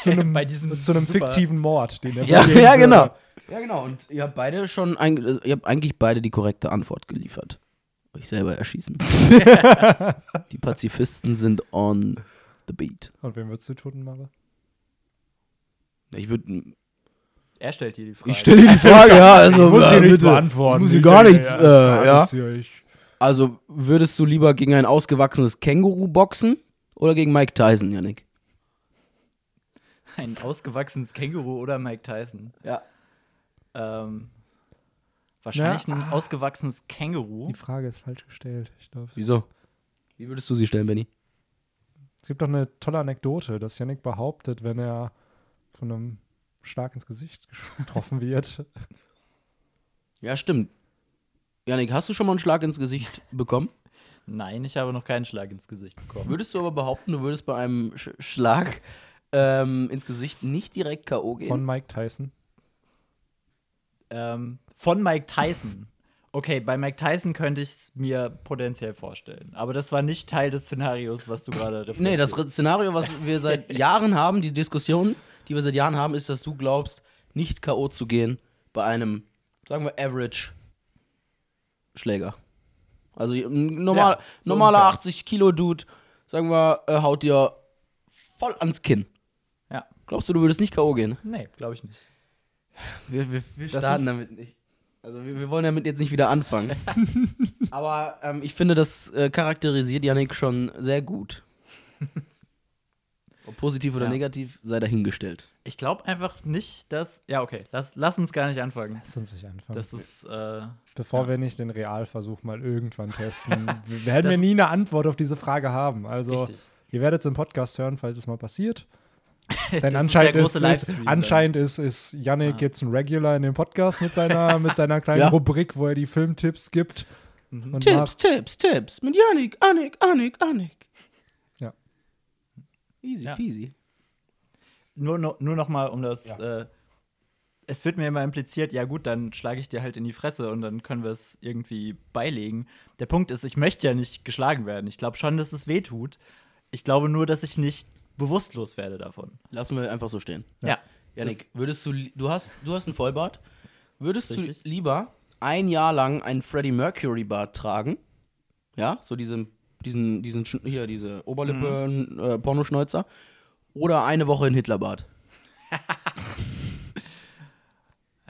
Zu einem, Bei diesem zu einem fiktiven Mord, den er Ja, ja, würde. Ja, genau. Und ihr habt beide schon, ein, ihr habt eigentlich beide die korrekte Antwort geliefert. Euch selber erschießen. die Pazifisten sind on the beat. Und wen würdest du töten, Mara? Ich würde. Er stellt dir die Frage. Ich stelle dir die Frage, ja, also. muss äh, nicht bitte. beantworten. Muss ich Ich gar nichts, ja, äh, ja. ich- Also, würdest du lieber gegen ein ausgewachsenes Känguru boxen oder gegen Mike Tyson, Yannick? Ein ausgewachsenes Känguru oder Mike Tyson? Ja. Ähm, wahrscheinlich Na, ein ausgewachsenes Känguru. Die Frage ist falsch gestellt. Ich glaube, Wieso? Wie würdest du sie stellen, Benny? es gibt doch eine tolle Anekdote, dass Yannick behauptet, wenn er von einem Schlag ins Gesicht getroffen wird, Ja, stimmt. Yannick, hast du schon mal einen Schlag ins Gesicht bekommen? Nein, ich habe noch keinen Schlag ins Gesicht bekommen. Würdest du aber behaupten, du würdest bei einem Sch Schlag ähm, ins Gesicht nicht direkt K.O. gehen? von Mike Tyson. Ähm, von Mike Tyson. Okay, bei Mike Tyson könnte ich es mir potenziell vorstellen. Aber das war nicht Teil des Szenarios, was du gerade referiert nee, das Szenario, was wir seit Jahren haben, die Diskussion, die wir seit Jahren haben, ist, dass du glaubst, nicht K.O. zu gehen bei einem, sagen wir, Average Schläger. Also ein normal, Ja, so normaler ungefähr. 80-Kilo-Dude, sagen wir, äh, haut dir voll ans Kinn. Ja. Glaubst du, du würdest nicht K.O. gehen? Nee, glaube ich nicht. Wir, wir, wir starten damit nicht. Also wir, wir wollen damit jetzt nicht wieder anfangen. Aber ähm, ich finde, das äh, charakterisiert Yannick schon sehr gut. Ob positiv oder Ja. negativ, sei dahingestellt. Ich glaube einfach nicht, dass. Ja, okay, lass, lass uns gar nicht anfangen. Lass uns nicht anfangen. Das ist. Äh, Bevor ja. wir nicht den Realversuch mal irgendwann testen. wir werden Das- wir nie eine Antwort auf diese Frage haben. Also, richtig. ihr werdet es im Podcast hören, falls es mal passiert. Denn anscheinend ist, ist, anscheinend ist, ist Yannick Ah. jetzt ein Regular in dem Podcast mit seiner, mit seiner kleinen Ja. Rubrik, wo er die Filmtipps gibt. Mhm. Und Tipps, Tipps, Tipps mit Yannick, Annick, Annick, Annick. Ja. Easy Ja. peasy. Nur, nur, nur noch mal, um das. Ja. Äh, es wird mir immer impliziert, ja gut, dann schlage ich dir halt in die Fresse und dann können wir es irgendwie beilegen. Der Punkt ist, ich möchte ja nicht geschlagen werden. Ich glaube schon, dass es weh tut. Ich glaube nur, dass ich nicht bewusstlos werde davon. Lassen wir einfach so stehen. Ja. Yannick, würdest du, du hast, du hast einen Vollbart, würdest Richtig. du lieber ein Jahr lang einen Freddie Mercury Bart tragen? Ja, so diesen, diesen, diesen, hier, diese Oberlippe, äh, Pornoschneuzer. Oder eine Woche in Hitlerbart.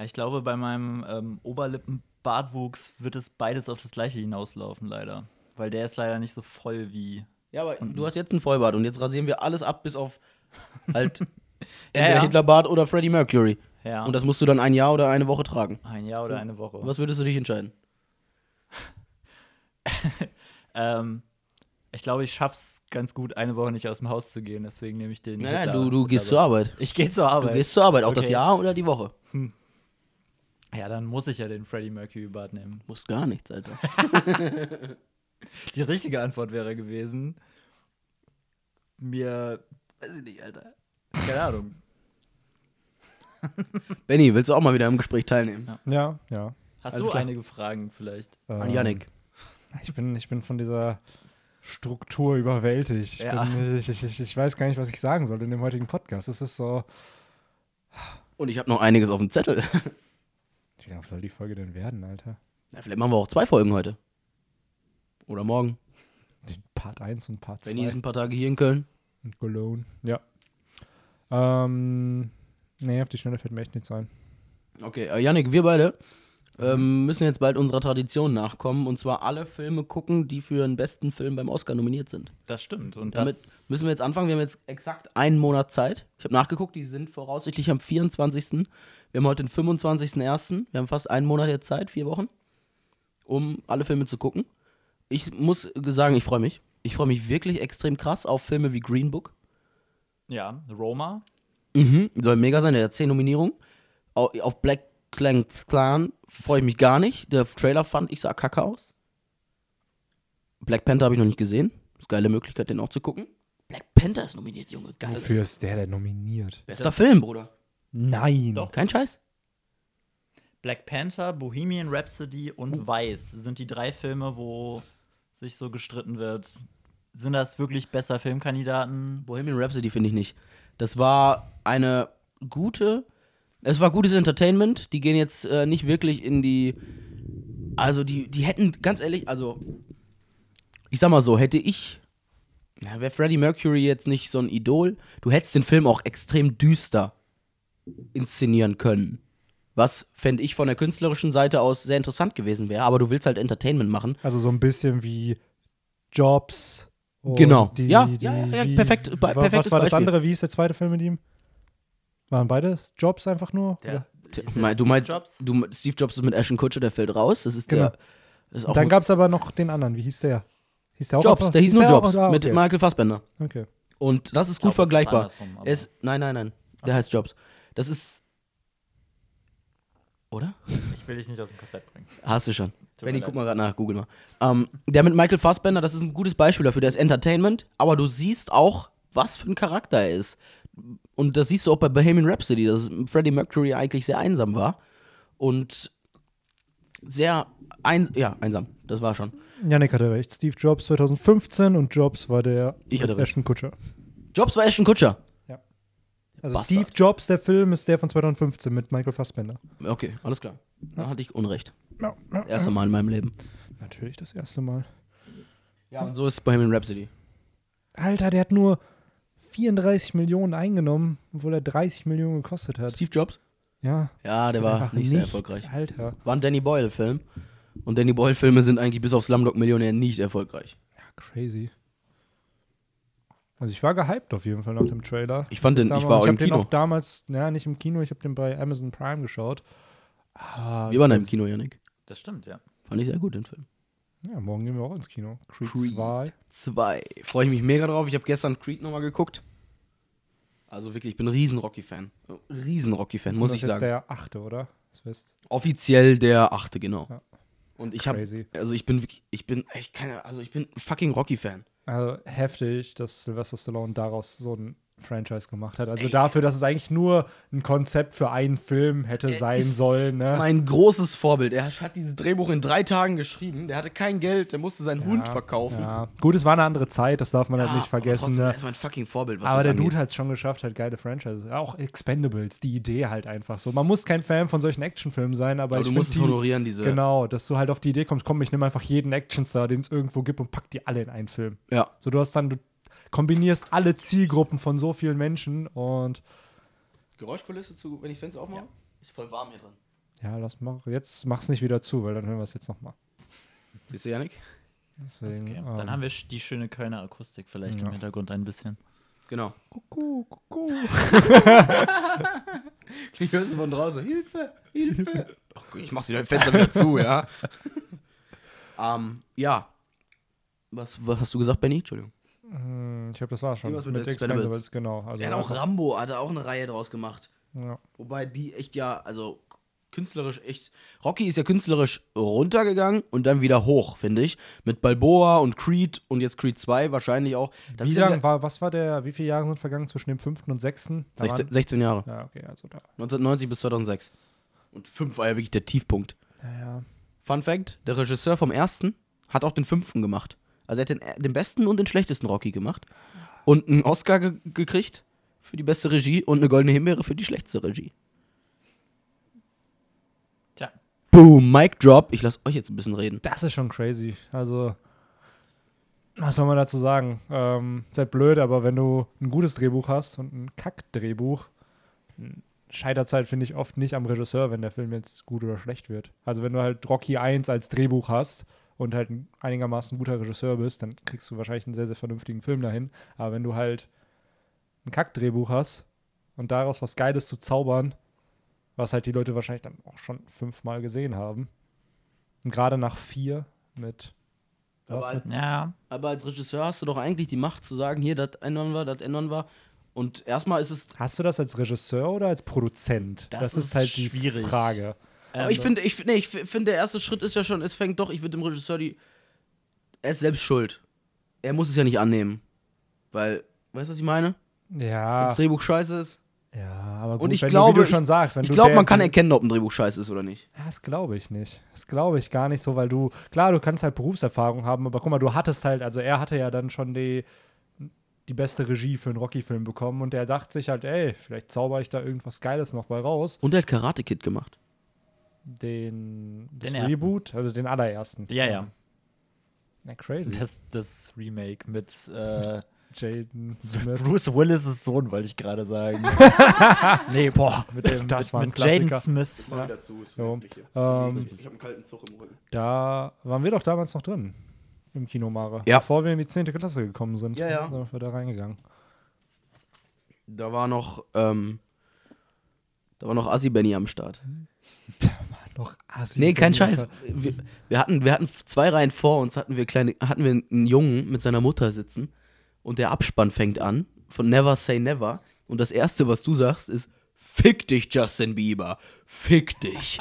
Ich glaube, bei meinem ähm, Oberlippenbartwuchs wird es beides auf das gleiche hinauslaufen, leider. Weil der ist leider nicht so voll wie. Ja, aber du hast jetzt einen Vollbart und jetzt rasieren wir alles ab, bis auf halt entweder ja. Hitlerbart oder Freddie Mercury. Ja. Und das musst du dann ein Jahr oder eine Woche tragen. ein Jahr oder eine Woche. Was würdest du dich entscheiden? Ähm, ich glaube, ich schaff's ganz gut, eine Woche nicht aus dem Haus zu gehen. Deswegen nehme ich den. Nein, Hitler- du, du gehst zur. Arbeit. Ich gehe zur Du Arbeit. gehst zur Arbeit, auch das Okay. Jahr oder die Woche. ja, dann muss ich ja den Freddie Mercury Bart nehmen. Musst gar nichts, Alter. Die richtige Antwort wäre gewesen, mir, weiß ich nicht, Alter. Keine Ahnung. Benny, willst du auch mal wieder im Gespräch teilnehmen? Ja, ja. Hast Alles du klar. einige Fragen vielleicht? An Ähm, Yannick. Ich bin, ich bin von dieser Struktur überwältigt. Ich, Ja. bin, ich, ich, ich, ich weiß gar nicht, was ich sagen soll in dem heutigen Podcast. Es ist so. Und ich habe noch einiges auf dem Zettel. Wie lange soll die Folge denn werden, Alter? Ja, vielleicht machen wir auch zwei Folgen heute. Oder morgen. Den Part 1 und Part 2. Benny ist ein paar Tage hier in Köln. Und Cologne. Ja. Ähm. Nee, auf die Schnelle fällt mir echt nichts ein. Okay, äh, Yannick, wir beide ähm, müssen jetzt bald unserer Tradition nachkommen und zwar alle Filme gucken, die für den besten Film beim Oscar nominiert sind. Das stimmt. Und Damit das müssen wir jetzt anfangen. Wir haben jetzt exakt einen Monat Zeit. Ich habe nachgeguckt, die sind voraussichtlich am 24. Wir haben heute den 25.01. Wir haben fast einen Monat jetzt Zeit, vier Wochen, um alle Filme zu gucken. Ich muss sagen, ich freue mich. Ich freue mich wirklich extrem krass auf Filme wie Green Book. ja, Roma. Mhm, soll mega sein, der hat 10 Nominierungen. Au- Auf Black Clans Clan freue ich mich gar nicht. Der Trailer fand ich sah kacke aus. Black Panther habe ich noch nicht gesehen. Ist eine geile Möglichkeit, den auch zu gucken. Black Panther ist nominiert, Junge. Geil. Wofür ist der denn nominiert? Bester Film, Bruder. Nein. Doch. Kein Scheiß. Black Panther, Bohemian Rhapsody und Vice sind die drei Filme, wo sich so gestritten wird. Sind das wirklich besser Filmkandidaten? Bohemian Rhapsody finde ich nicht. Das war eine gute. Es war gutes Entertainment. Die gehen jetzt äh, nicht wirklich in die. Also, die, die hätten, ganz ehrlich, also. Ich sag mal so, hätte ich. Wäre Freddie Mercury jetzt nicht so ein Idol, du hättest den Film auch extrem düster inszenieren können. Was, fände ich, von der künstlerischen Seite aus sehr interessant gewesen wäre. Aber du willst halt Entertainment machen. Also so ein bisschen wie Jobs. und Genau. Die, Ja, die, ja, ja, wie, perfekt, wa- perfektes Was war das Beispiel. andere? Wie hieß der zweite Film mit ihm? Waren beide Jobs einfach nur? Der-? Du, Ist mein- das du Steve meinst, Jobs? Du, Steve Jobs ist mit Ashton Kutscher, der fällt raus. Das ist Genau. der. Das ist auch Dann gab es aber noch den anderen. Wie hieß der? Hieß der auch Jobs, einfach- der hieß nur auch- Jobs ah, mit okay. Michael Fassbender. Okay. Und das ist gut ist vergleichbar. aber- es, nein, nein, nein. Der heißt Jobs. Das ist. Oder? Ich will dich nicht aus dem Konzept bringen. Hast du schon. Benny, guck mal gerade nach, google mal. Ähm, der mit Michael Fassbender, das ist ein gutes Beispiel dafür. Der ist Entertainment, aber du siehst auch, was für ein Charakter er ist. Und das siehst du auch bei Bohemian Rhapsody, dass Freddie Mercury eigentlich sehr einsam war. Und sehr ein, ja, einsam. Das war schon. Janik hatte recht. Steve Jobs 2015 und Jobs war der Ich hatte mit recht. Ashton Kutscher. Jobs war Ashton Kutscher. Also Bastard. Steve Jobs, der Film, ist der von 2015 mit Michael Fassbender. Okay, alles klar. Da hatte ich Unrecht. Ja, ja, Erste Mal in meinem Leben. Natürlich das erste Mal. Ja, und so ist Bohemian Rhapsody. Alter, der hat nur 34 Millionen eingenommen, obwohl er 30 Millionen gekostet hat. Steve Jobs? Ja. Ja, der war einfach nicht sehr nichts, erfolgreich. Alter. War ein Danny Boyle-Film. Und Danny Boyle-Filme sind eigentlich bis auf Slumdog Millionär nicht erfolgreich. Ja, crazy. Also ich war gehypt auf jeden Fall nach dem Trailer. Ich fand den- ich damals- war auch ich im hab den Kino. auch damals, ja, nicht im Kino, ich habe den bei Amazon Prime geschaut. Ah, Wir waren da im Kino, Janik. Das stimmt, ja. Fand ich sehr gut, den Film. Ja, morgen gehen wir auch ins Kino. Creed, Creed. 2. Zwei. Freue ich mich mega drauf. Ich habe gestern Creed nochmal geguckt. Also wirklich, ich bin ein riesen Rocky-Fan. Riesen Rocky-Fan, muss das ich jetzt sagen. der achte, oder? Das wisst Offiziell der achte, genau. Ja. Und ich habe, Crazy. also ich bin wirklich, ich bin, ich keine, also ich bin ein fucking Rocky-Fan. Also heftig, dass Sylvester Stallone daraus so ein Franchise gemacht hat. Also dafür, dass es eigentlich nur ein Konzept für einen Film hätte sein sollen, ne? Mein großes Vorbild. Er hat dieses Drehbuch in drei Tagen geschrieben. Der hatte kein Geld, der musste seinen Hund verkaufen. Ja. Gut, es war eine andere Zeit, das darf man halt Ja, nicht vergessen. Aber ne? ist mein fucking Vorbild, Aber der. Dude hat es schon geschafft, halt geile Franchises. Ja, Auch Expendables, die Idee halt einfach so. Man muss kein Fan von solchen Actionfilmen sein, aber, aber ich du musst es die, honorieren, diese. Genau, dass du halt auf die Idee kommst, komm, ich nehme einfach jeden Actionstar, den es irgendwo gibt und pack die alle in einen Film. Ja. So, du hast dann, du kombinierst alle Zielgruppen von so vielen Menschen und Geräuschkulisse zu, wenn ich Fenster aufmache? Ist voll warm hier drin. ja, lass mach, jetzt mach's nicht wieder zu, weil dann hören wir es jetzt nochmal. Siehst du, Janik? Deswegen, Okay. ähm, Dann haben wir die schöne Kölner Akustik vielleicht Ja. im Hintergrund ein bisschen. Genau. Kuckuck, Kuckuck. Ich höre es von draußen. Hilfe, Hilfe. Ach, gut, ich mach wieder Fenster wieder zu, ja. ähm, ja. Was, was hast du gesagt, Benny? Entschuldigung. Hm, Ich glaube, das war schon. Irgendwas mit Mit Expendables. Expendables, genau. Also hat auch Rambo, hat er auch eine Reihe draus gemacht. ja. Wobei die echt ja, also künstlerisch echt. Rocky ist ja künstlerisch runtergegangen und dann wieder hoch, finde ich. Mit Balboa und Creed und jetzt Creed 2 wahrscheinlich auch. Das Wie ist ja war, was war der, wie viele Jahre sind vergangen zwischen dem fünften und sechsten? Da 16, waren- 16 Jahre. Ja, okay, also da. 1990 bis 2006. Und 5 war ja wirklich der Tiefpunkt. Ja, ja. Fun Fact: Der Regisseur vom ersten hat auch den fünften gemacht. Also er hat den, den besten und den schlechtesten Rocky gemacht. Und einen Oscar ge gekriegt für die beste Regie und eine goldene Himbeere für die schlechteste Regie. Tja, Boom, Mic Drop. Ich lasse euch jetzt ein bisschen reden. Das ist schon crazy. Also, was soll man dazu sagen? Ähm, ist halt blöd, aber wenn du ein gutes Drehbuch hast und ein Kack-Drehbuch, scheitert es halt, finde ich, oft nicht am Regisseur, wenn der Film jetzt gut oder schlecht wird. Also wenn du halt Rocky 1 als Drehbuch hast und halt ein einigermaßen guter Regisseur bist, dann kriegst du wahrscheinlich einen sehr, sehr vernünftigen Film dahin. Aber wenn du halt ein Kackdrehbuch hast und daraus was Geiles zu zaubern, was halt die Leute wahrscheinlich dann auch schon fünfmal gesehen haben. Und gerade nach vier mit Aber als- mit Ja. Aber als Regisseur hast du doch eigentlich die Macht zu sagen, hier, das ändern wir, das ändern wir. Und erstmal ist es. Hast du das als Regisseur oder als Produzent? Das ist, ist halt die schwierig. Frage. Aber Ähm, ich finde, ich, nee, ich finde, der erste Schritt ist ja schon, es fängt doch, ich würde dem Regisseur die. Er ist selbst schuld. Er muss es ja nicht annehmen. Weil, weißt du, was ich meine? Wenn Ja, das Drehbuch scheiße ist. ja, aber gut, Und ich wenn glaube, du, wie du schon sagst, wenn Ich glaube, man kann erkennen, ob ein Drehbuch scheiße ist oder nicht. Ja, das glaube ich nicht. Das glaube ich gar nicht so, weil du, klar, du kannst halt Berufserfahrung haben, aber guck mal, du hattest halt, also er hatte ja dann schon die, die beste Regie für einen Rocky-Film bekommen und er dachte sich halt, ey, vielleicht zauber ich da irgendwas Geiles noch bei raus. Und er hat Karate Kid gemacht. Den, Den ersten. Reboot, also den allerersten. Ja, ja. Na, crazy. Das, das Remake mit äh, Jaden Smith. Bruce Willis' Sohn, wollte ich gerade sagen. nee, boah, mit dem Das mit, war ein mit Jaden. Smith. Ja. dazu, ist hier. Ähm, ich habe einen kalten Zug im Rücken. Da waren wir doch damals noch drin. Im Kino Mare. Ja. Bevor wir in die 10. Klasse gekommen sind. Ja, ja. Sind wir da reingegangen. Da war noch, ähm, da war noch Assi Benny am Start. Noch assi. Nee, kein Scheiß. Wir, wir, hatten, wir hatten zwei Reihen vor uns, hatten wir, kleine, hatten wir einen Jungen mit seiner Mutter sitzen und der Abspann fängt an von Never Say Never und das Erste, was du sagst, ist Fick dich, Justin Bieber. Fick dich.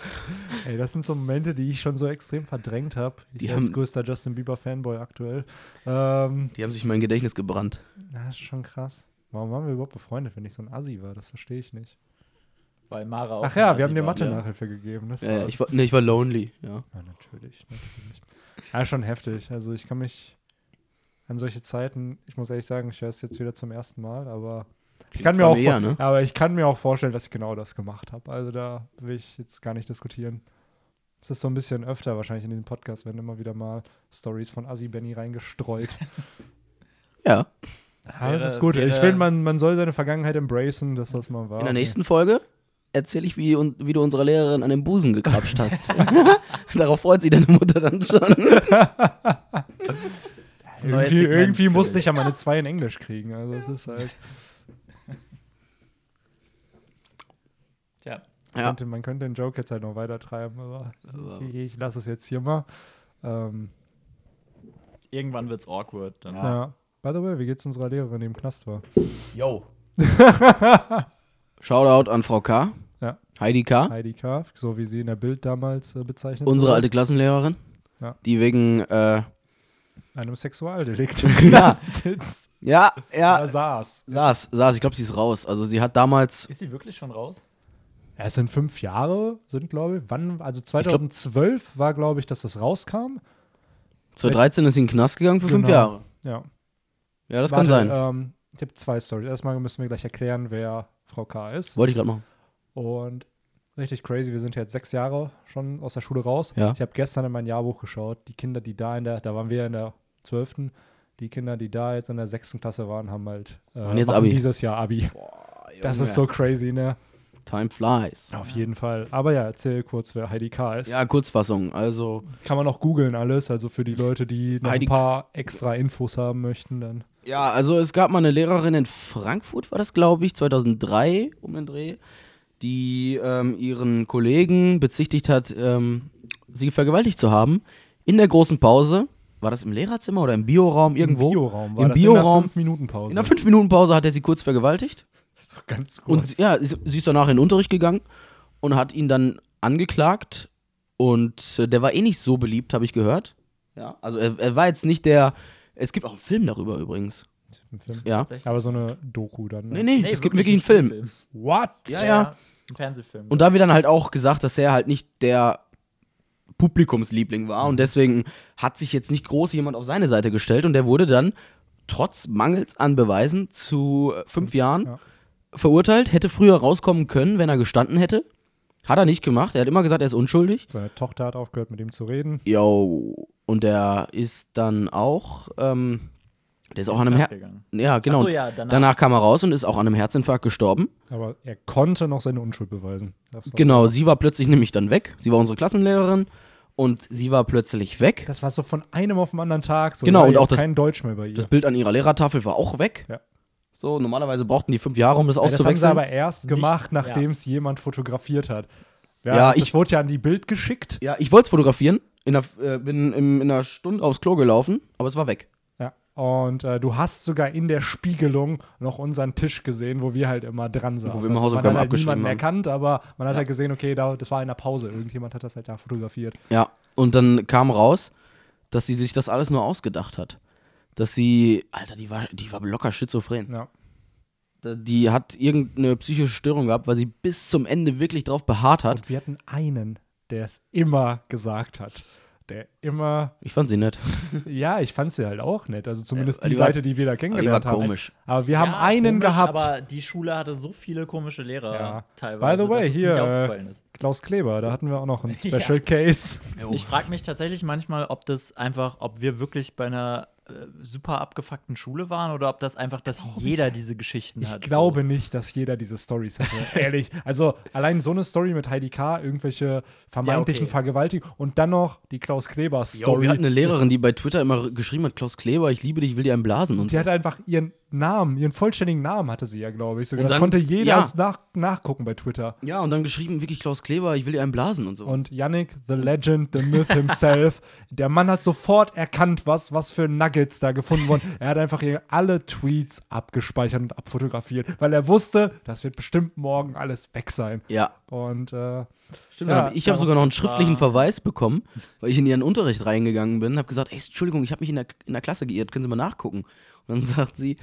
Ey, das sind so Momente, die ich schon so extrem verdrängt habe. Ich Die bin als größter Justin Bieber Fanboy aktuell. Ähm, Die haben sich in mein Gedächtnis gebrannt. das ist schon krass. Warum waren wir überhaupt befreundet, wenn ich so ein Assi war? Das verstehe ich nicht. Weil Mara auch Ach ja, wir haben dir. Mathe-Nachhilfe gegeben. Das Ja, ja, war's. ich, war, nee, ich war lonely, ja. Ja, natürlich, natürlich. Ja, schon heftig. Also ich kann mich an solche Zeiten, ich muss ehrlich sagen, ich höre es jetzt wieder zum ersten Mal, aber ich kann, mir auch, vor- ne? aber ich kann mir auch vorstellen, dass ich genau das gemacht habe. Also da will ich jetzt gar nicht diskutieren. Es ist so ein bisschen öfter wahrscheinlich in diesem Podcast, werden immer wieder mal Stories von Assi Benny reingestreut. Ja. Aber das wäre- ist gut. Ich finde, man, man soll seine Vergangenheit embracen, das, was man war. In der nächsten Folge erzähle ich, wie, wie du unserer Lehrerin an den Busen gekrapscht hast. Darauf freut sich deine Mutter dann schon. Irgendwie, irgendwie musste ich ja mal eine 2 in Englisch kriegen. Also es ist halt. Tja. Ja. Könnte, man könnte den Joke jetzt halt noch weiter treiben, aber ich, ich lasse es jetzt hier mal. Ähm, Irgendwann wird's awkward. Dann. ja. By the way, wie geht's unserer Lehrerin, die im Knast war? Yo. Shoutout an Frau K. Heidi K. Heidi K., so wie sie in der Bild damals äh, bezeichnet Unsere wurde. alte Klassenlehrerin. Ja. Die wegen, äh, Einem Sexualdelikt im Ja. Knast sitzt. ja, Ja. ja, saß. saß, saß, ich glaube, sie ist raus. Also sie hat damals, Ist sie wirklich schon raus? Ja, es sind fünf Jahre, sind, glaube ich. Wann? Also 2012 war, glaube ich, dass das rauskam. 2013 ist sie in den Knast gegangen für fünf Genau. Jahre. Ja. Ja, das Warte, kann sein. Ähm, ich habe zwei Storys. Erstmal müssen wir gleich erklären, wer Frau K. ist. Wollte ich gerade machen. Und richtig crazy, wir sind jetzt sechs Jahre schon aus der Schule raus. Ja. Ich habe gestern in mein Jahrbuch geschaut. Die Kinder, die da in der, da waren wir in der zwölften, die Kinder, die da jetzt in der sechsten Klasse waren, haben halt äh, dieses Jahr Abi. Das ist so crazy, ne? Time flies. Auf jeden Fall. Aber ja, erzähl kurz, wer Heidi K. ist. Ja, Kurzfassung. Also, Kann man auch googeln alles. Also für die Leute, die noch Heidi ein paar extra Infos haben möchten, dann. ja, also es gab mal eine Lehrerin in Frankfurt, war das, glaube ich, 2003 um den Dreh, die ähm, ihren Kollegen bezichtigt hat, ähm, sie vergewaltigt zu haben. In der großen Pause. War das im Lehrerzimmer oder im Bioraum irgendwo? Im Bioraum war Im das Bioraum. in der 5-Minuten-Pause. In der 5-Minuten-Pause hat er sie kurz vergewaltigt. ist doch ganz Und kurz. sie- ja, sie sie ist danach in den Unterricht gegangen und hat ihn dann angeklagt. Und äh, der war eh nicht so beliebt, habe ich gehört. Ja, also er, er war jetzt nicht der. Es gibt auch einen Film darüber übrigens. Film. Ja. Aber so eine Doku dann. Ne? Nee, nee, es gibt wirklich einen Film. Spielfilm. What? Ja, ja. Ein Fernsehfilm. Und da wird dann halt auch gesagt, dass er halt nicht der Publikumsliebling war. Und deswegen hat sich jetzt nicht groß jemand auf seine Seite gestellt. Und der wurde dann trotz Mangels an Beweisen zu äh, fünf Jahren ja. verurteilt. Hätte früher rauskommen können, wenn er gestanden hätte. Hat er nicht gemacht. Er hat immer gesagt, er ist unschuldig. Seine Tochter hat aufgehört, mit ihm zu reden. Jo. Und er ist dann auch ähm, Der ist auch an einem Her gegangen. Ja, genau. So, ja, danach. danach. kam er raus und ist auch an einem Herzinfarkt gestorben. Aber er konnte noch seine Unschuld beweisen. Genau, so- sie war plötzlich nämlich dann weg. Sie war unsere Klassenlehrerin und sie war plötzlich weg. Das war so von einem auf den anderen Tag. So, Genau, und auch das- kein Deutsch mehr bei ihr. Das Bild an ihrer Lehrertafel war auch weg. Ja. So, normalerweise brauchten die fünf Jahre, um das ja, das haben sie auszuwechseln. aber erst Nicht- gemacht, ja. nachdem es jemand fotografiert hat. Ja, Ja, das, ich- das wurde ja an die Bild geschickt. ja, ich wollte es fotografieren. In der, äh, bin im, in einer Stunde aufs Klo gelaufen, aber es war weg. Und äh, du hast sogar in der Spiegelung noch unseren Tisch gesehen, wo wir halt immer dran saßen. Wo wir immer man Hausaufgaben hat halt niemanden haben. erkannt, aber man hat Ja. halt gesehen, okay, da, das war in der Pause. Irgendjemand hat das halt da fotografiert. Ja, und dann kam raus, dass sie sich das alles nur ausgedacht hat. Dass sie, Alter, die war, die war locker schizophren. Ja. Die hat irgendeine psychische Störung gehabt, weil sie bis zum Ende wirklich drauf beharrt hat. Und wir hatten einen, der es immer gesagt hat. Der immer, Ich fand sie nett. ja, ich fand sie halt auch nett. Also zumindest Ja, die, die war- Seite, die wir da kennengelernt war haben. komisch. Aber wir haben Ja, einen komisch, gehabt. Aber die Schule hatte so viele komische Lehrer Ja. teilweise. By the way, hier, äh. Klaus Kleber, da hatten wir auch noch einen Ja. Special Case. Ich frage mich tatsächlich manchmal, ob das einfach, ob wir wirklich bei einer super abgefuckten Schule waren oder ob das einfach, dass jeder diese Geschichten Ich hat. glaube nicht, dass jeder diese Stories hatte. Ehrlich. Also allein so eine Story mit Heidi K., irgendwelche vermeintlichen okay. Vergewaltigungen und dann noch die Klaus Kleber Jo, Story. wir hatten eine Lehrerin, die bei Twitter immer geschrieben hat, Klaus Kleber, ich liebe dich, ich will dir einen blasen und die hatte einfach ihren Namen, ihren vollständigen Namen hatte sie ja, glaube ich. Sogar. Und Das dann- konnte jeder ja. nach, nachgucken bei Twitter. Ja, und dann geschrieben, wirklich Klaus Kleber, ich will dir einen blasen und so. Und Yannick, the legend, the myth himself, der Mann hat sofort erkannt, was, was für Nuggets da gefunden wurden. Er hat einfach alle Tweets abgespeichert und abfotografiert, weil er wusste, das wird bestimmt morgen alles weg sein. ja, Und äh, stimmt. Ja, dann ich habe sogar noch einen schriftlichen war- Verweis bekommen, weil ich in ihren Unterricht reingegangen bin, habe gesagt, ey, Entschuldigung, ich habe mich in der, in der Klasse geirrt, können Sie mal nachgucken? Und dann sagt sie,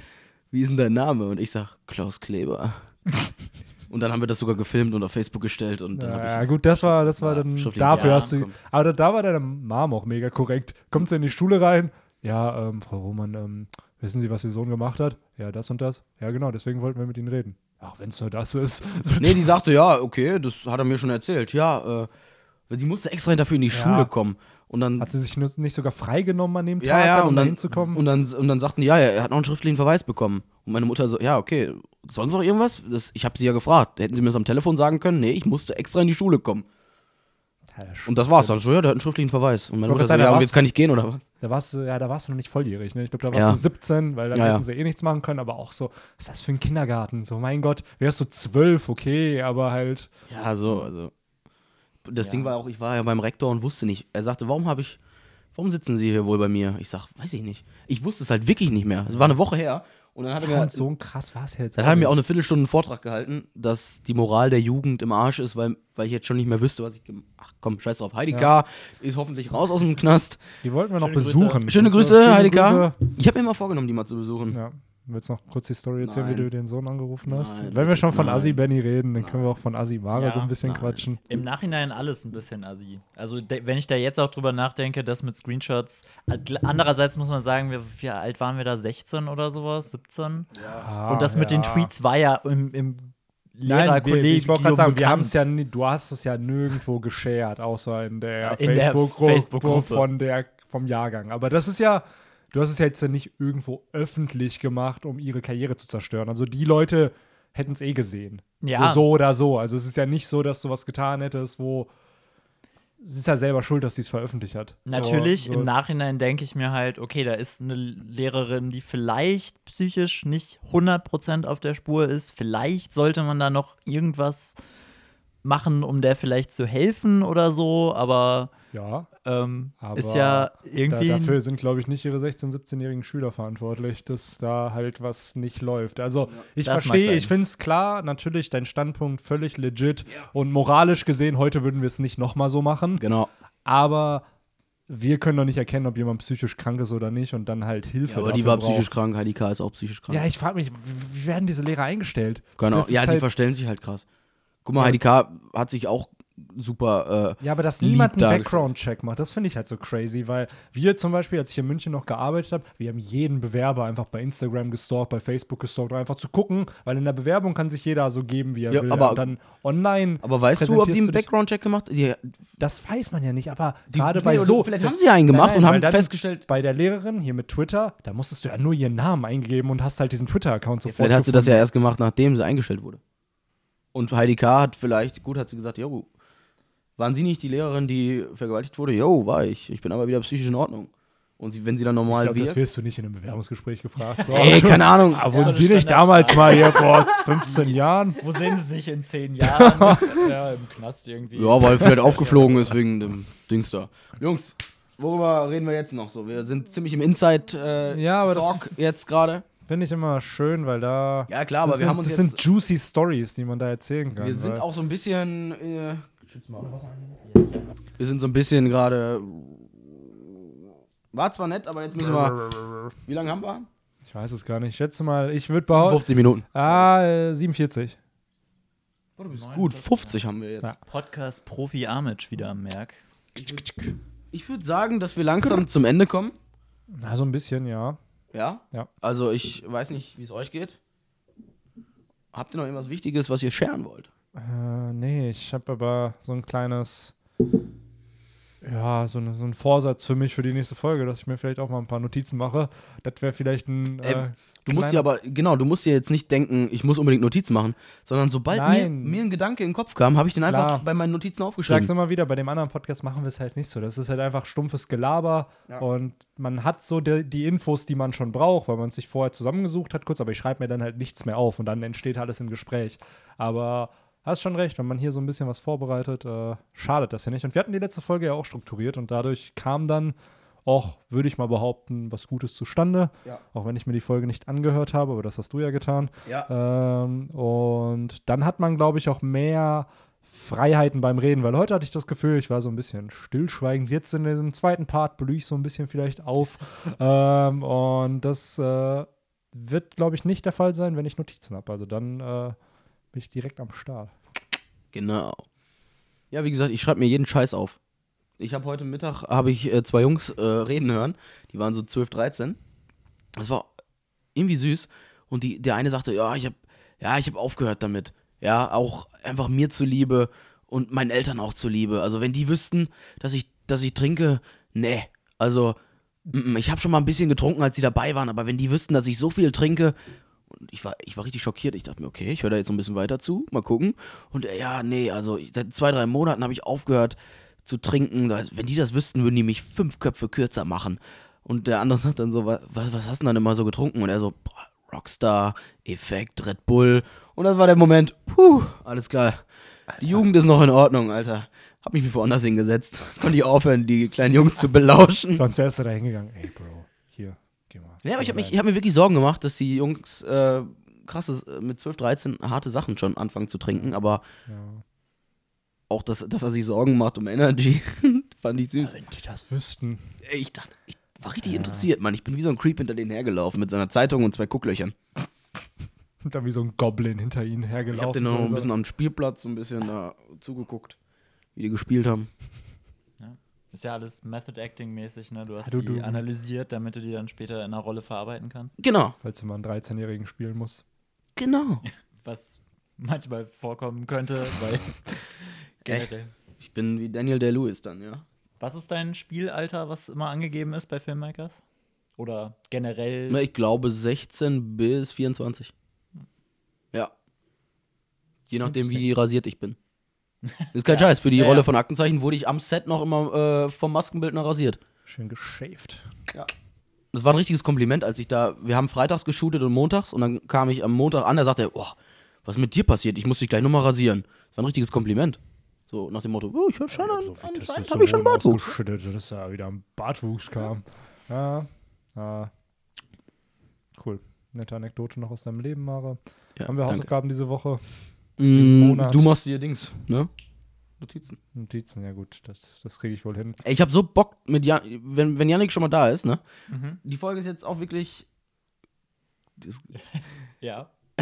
wie ist denn dein Name? Und ich sag, Klaus Kleber. und dann haben wir das sogar gefilmt und auf Facebook gestellt und dann Ja, habe gut, das war, das war dann, dafür ja, hast du, komm. aber da, da war deine Mom auch mega korrekt. Kommt sie in die Schule rein? Ja, ähm, Frau Roman, ähm, wissen Sie, was Ihr Sohn gemacht hat? Ja, das und das. Ja, genau, deswegen wollten wir mit Ihnen reden. Ach, wenn es nur das ist. Ich, nee, die sagte, ja, okay, das hat er mir schon erzählt. Ja, äh, sie musste extra dafür in die Ja. Schule kommen. Und dann Hat sie sich nicht sogar freigenommen an dem Tag, Ja, ja, um und da dann, hinzukommen? und, dann, und dann sagten die, ja, er hat noch einen schriftlichen Verweis bekommen. Und meine Mutter so, ja, okay, sonst noch irgendwas? Das, ich habe sie ja gefragt. Hätten sie mir das am Telefon sagen können? Nee, ich musste extra in die Schule kommen. Ja, Und das war's dann so, ja, der hat einen schriftlichen Verweis. Und meine Mutter so, da ja, war's- jetzt kann ich gehen, oder was? Da warst du, ja, da warst du noch nicht volljährig, ne? Ich glaube, da warst Ja. du 17, weil dann Ja, hätten sie eh nichts machen können, aber auch so, was ist das für ein Kindergarten? So, mein Gott, wärst du 12, okay, aber halt, Ja, so, also. Das Ja. Ding war auch, ich war ja beim Rektor und wusste nicht. Er sagte, warum habe ich, warum sitzen Sie hier wohl bei mir? Ich sag, weiß ich nicht. Ich wusste es halt wirklich nicht mehr. Es war eine Woche her. Und dann hat er mir, so ein krass war es jetzt. Dann hat er mir auch eine Viertelstunde einen Vortrag gehalten, dass die Moral der Jugend im Arsch ist, weil, weil ich jetzt schon nicht mehr wüsste, was ich. Ach komm, scheiß drauf. Heidi Ja. K. ist hoffentlich raus aus dem Knast. Die wollten wir noch Schöne Grüße. besuchen. Schöne Also, Grüße, schöne Heidi K. Grüße. Ich habe mir mal vorgenommen, die mal zu besuchen. Ja. Willst du noch kurz die Story erzählen, Nein. wie du den Sohn angerufen hast? Nein, Wenn wir schon von nein. Assi Benny reden, dann können wir auch von Assi Mara Ja, so ein bisschen nein. quatschen. Im Nachhinein alles ein bisschen assi. Also, wenn ich da jetzt auch drüber nachdenke, das mit Screenshots. Ad- Andererseits muss man sagen, wir, wie alt waren wir da? 16 oder sowas? 17? Ah, Und das mit den ja. Tweets war ja im, im Nein, wir, Lehrerkollegium ich wollte gerade sagen, wir haben es ja, du hast es ja nirgendwo geshared, außer in der Facebook-Gruppe Facebook-Gruppe. von der vom Jahrgang. Aber das ist ja, du hast es ja jetzt ja nicht irgendwo öffentlich gemacht, um ihre Karriere zu zerstören. Also die Leute hätten es eh gesehen. Ja. So, so oder so. Also es ist ja nicht so, dass du was getan hättest, wo sie ist ja selber schuld, dass sie es veröffentlicht hat. Natürlich, so, so. im Nachhinein denke ich mir halt, okay, da ist eine Lehrerin, die vielleicht psychisch nicht 100% auf der Spur ist. Vielleicht sollte man da noch irgendwas machen, um der vielleicht zu helfen oder so, aber Ja, ähm, Aber ist ja da, irgendwie. dafür sind, glaube ich, nicht ihre 16-, 17-jährigen Schüler verantwortlich, dass da halt was nicht läuft. Also, ich Das mag verstehe, ich finde es klar, natürlich dein Standpunkt völlig legit und moralisch gesehen, heute würden wir es nicht nochmal so machen, Genau. aber wir können doch nicht erkennen, ob jemand psychisch krank ist oder nicht und dann halt Hilfe Ja, aber die war braucht. psychisch krank, Heidi K. ist auch psychisch krank. Ja, ich frage mich, wie werden diese Lehrer eingestellt? Genau. Ist Ja, die halt, verstellen sich halt krass. Guck mal, Ja. Heidi K. hat sich auch super. Äh, Ja, aber dass niemand einen. Background-Check macht, das finde ich halt so crazy, weil wir zum Beispiel, als ich in München noch gearbeitet habe, wir haben jeden Bewerber einfach bei Instagram gestalkt, bei Facebook gestalkt, um einfach zu gucken, weil in der Bewerbung kann sich jeder so geben, wie er Ja, will. aber- Und dann online. aber weißt du, ob die einen Background-Check gemacht die, Das weiß man ja nicht, aber gerade nee, bei so. Vielleicht haben sie ja einen gemacht Nein, und weil haben dann festgestellt. Bei der Lehrerin hier mit Twitter, da musstest du ja nur ihren Namen eingeben und hast halt diesen Twitter-Account sofort. Vielleicht hat sie das ja gefunden. erst gemacht, nachdem sie eingestellt wurde. Und Heidi K. hat vielleicht, gut, hat sie gesagt, jo, waren Sie nicht die Lehrerin, die vergewaltigt wurde? Jo, war ich. Ich bin aber wieder psychisch in Ordnung. Und sie, wenn sie dann Ich normal glaube, das wirkt. wirst du nicht in einem Bewerbungsgespräch gefragt. So. Ey, keine Ahnung. Aber Ja, wurden das Sie nicht damals mal hier vor 15 Jahren? Wo sehen sie sich in zehn Jahren? ja, im Knast irgendwie. Ja, weil vielleicht aufgeflogen ist wegen dem Dings da. Jungs, worüber reden wir jetzt noch so? Wir sind ziemlich im Inside-Talk äh, Ja, das- jetzt gerade. Finde ich immer schön, weil da. Ja, klar, aber das wir sind, haben uns Das jetzt. sind juicy Stories, die man da erzählen kann. wir sind auch so ein bisschen. Äh, schütz mal. Wir sind so ein bisschen gerade. War zwar nett, aber jetzt müssen wir. Wie lange haben wir? Ich weiß es gar nicht. Ich schätze mal, ich würde behaupten. 50 Minuten. Ah, äh, 47. Oh, du bist gut, 50 haben wir jetzt. Ja. Podcast Profi Amic wieder am Merk. Ich würde sagen, dass wir langsam zum Ende kommen. Na, so ein bisschen, ja. Ja? Ja. Also ich weiß nicht, wie es euch geht. Habt ihr noch irgendwas Wichtiges, was ihr scheren wollt? Äh, nee, ich habe aber so ein kleines. Ja, so, eine, so ein Vorsatz für mich für die nächste Folge, dass ich mir vielleicht auch mal ein paar Notizen mache. Das wäre vielleicht ein. Äh, Ähm, Du musst dir aber, genau, du musst dir jetzt nicht denken, ich muss unbedingt Notizen machen, sondern sobald mir, Nein. mir ein Gedanke in den Kopf kam, habe ich den einfach Klar. bei meinen Notizen Ich sag's aufgeschrieben. immer wieder, bei dem anderen Podcast machen wir es halt nicht so. Das ist halt einfach stumpfes Gelaber Ja. und man hat so die, die Infos, die man schon braucht, weil man es sich vorher zusammengesucht hat, kurz, aber ich schreibe mir dann halt nichts mehr auf und dann entsteht alles im Gespräch. Aber hast schon recht, wenn man hier so ein bisschen was vorbereitet, äh, schadet das ja nicht. Und wir hatten die letzte Folge ja auch strukturiert und dadurch kam dann auch, würde ich mal behaupten, was Gutes zustande. Ja. Auch wenn ich mir die Folge nicht angehört habe, aber das hast du ja getan. Ja. Ähm, und dann hat man, glaube ich, auch mehr Freiheiten beim Reden, weil heute hatte ich das Gefühl, ich war so ein bisschen stillschweigend. Jetzt in diesem zweiten Part blühe ich so ein bisschen vielleicht auf. ähm, und das äh, wird, glaube ich, nicht der Fall sein, wenn ich Notizen habe. Also dann äh, bin ich direkt am Start. Genau. Ja, wie gesagt, ich schreibe mir jeden Scheiß auf. Ich habe heute Mittag habe ich äh, zwei Jungs äh, reden hören, die waren so 12, 13. Das war irgendwie süß und die der eine sagte, ja, ich habe ja, ich habe aufgehört damit. Ja, auch einfach mir zuliebe und meinen Eltern auch zuliebe. Also, wenn die wüssten, dass ich dass ich trinke, nee. Also, ich habe schon mal ein bisschen getrunken, als sie dabei waren, aber wenn die wüssten, dass ich so viel trinke, und ich war, ich war richtig schockiert. Ich dachte mir, okay, ich höre da jetzt so ein bisschen weiter zu, mal gucken. Und äh, ja, nee, also ich, seit zwei, drei Monaten habe ich aufgehört zu trinken. Wenn die das wüssten, würden die mich fünf Köpfe kürzer machen. Und der andere sagt dann so, was, was hast du denn dann immer so getrunken? Und er so, boah, Rockstar, Effekt, Red Bull. Und das war der Moment, puh, alles klar. Die Jugend ist noch in Ordnung, Alter. Hab mich mir woanders hingesetzt. Konnte ich aufhören, die kleinen Jungs zu belauschen. Sonst wärst du da hingegangen. Ey, Bro. Ja, aber ich habe ich hab mir wirklich Sorgen gemacht, dass die Jungs äh, krasses, äh, mit 12, 13 harte Sachen schon anfangen zu trinken, aber. Ja. auch, dass, dass er sich Sorgen macht um Energy, fand ich süß. Wenn die das wüssten. Ich dachte, ich war richtig interessiert, Mann. Ich bin wie so ein Creep hinter denen hergelaufen mit seiner Zeitung und zwei Gucklöchern. Und dann wie so ein Goblin hinter ihnen Ich hergelaufen. hab den noch so ein bisschen am Spielplatz so ein bisschen da zugeguckt, wie die gespielt haben. Ist ja alles Method Acting mäßig, ne? Du hast Du- die du- analysiert, damit du die dann später in einer Rolle verarbeiten kannst. Genau, Falls du mal einen 13-Jährigen spielen musst. genau. Was manchmal vorkommen könnte, weil generell. Ich bin wie Daniel Day-Lewis dann, ja. Was ist dein Spielalter, was immer angegeben ist bei Filmmakers? Oder generell? Na, Ich glaube 16 bis 24. Ja. Je nachdem, wie rasiert ich bin. Ist kein Ja. Scheiß. Für die Ja, Rolle ja. von Aktenzeichen wurde ich am Set noch immer äh, vom Maskenbildner rasiert. Schön geschäft. Das war ein richtiges Kompliment, als ich da. Wir haben freitags geshootet und montags und dann kam ich am Montag an, da sagte er, oh, was ist mit dir passiert? Ich muss dich gleich nochmal rasieren. Das war ein richtiges Kompliment. So nach dem Motto, oh, ich hab schon an, anscheinend habe ich schon Bartwuchs. dass da wieder ein Bartwuchs kam. Ja, ja. Cool. Nette Anekdote noch aus deinem Leben, Mare. Ja, Haben wir danke. Hausaufgaben diese Woche? Mm? Du machst dir Dings, ne? Notizen. Notizen, ja gut, das, das kriege ich wohl hin. Ey, ich habe so Bock mit Jan, wenn, wenn Janik schon mal da ist, ne? Mhm. Die Folge ist jetzt auch wirklich. Ja.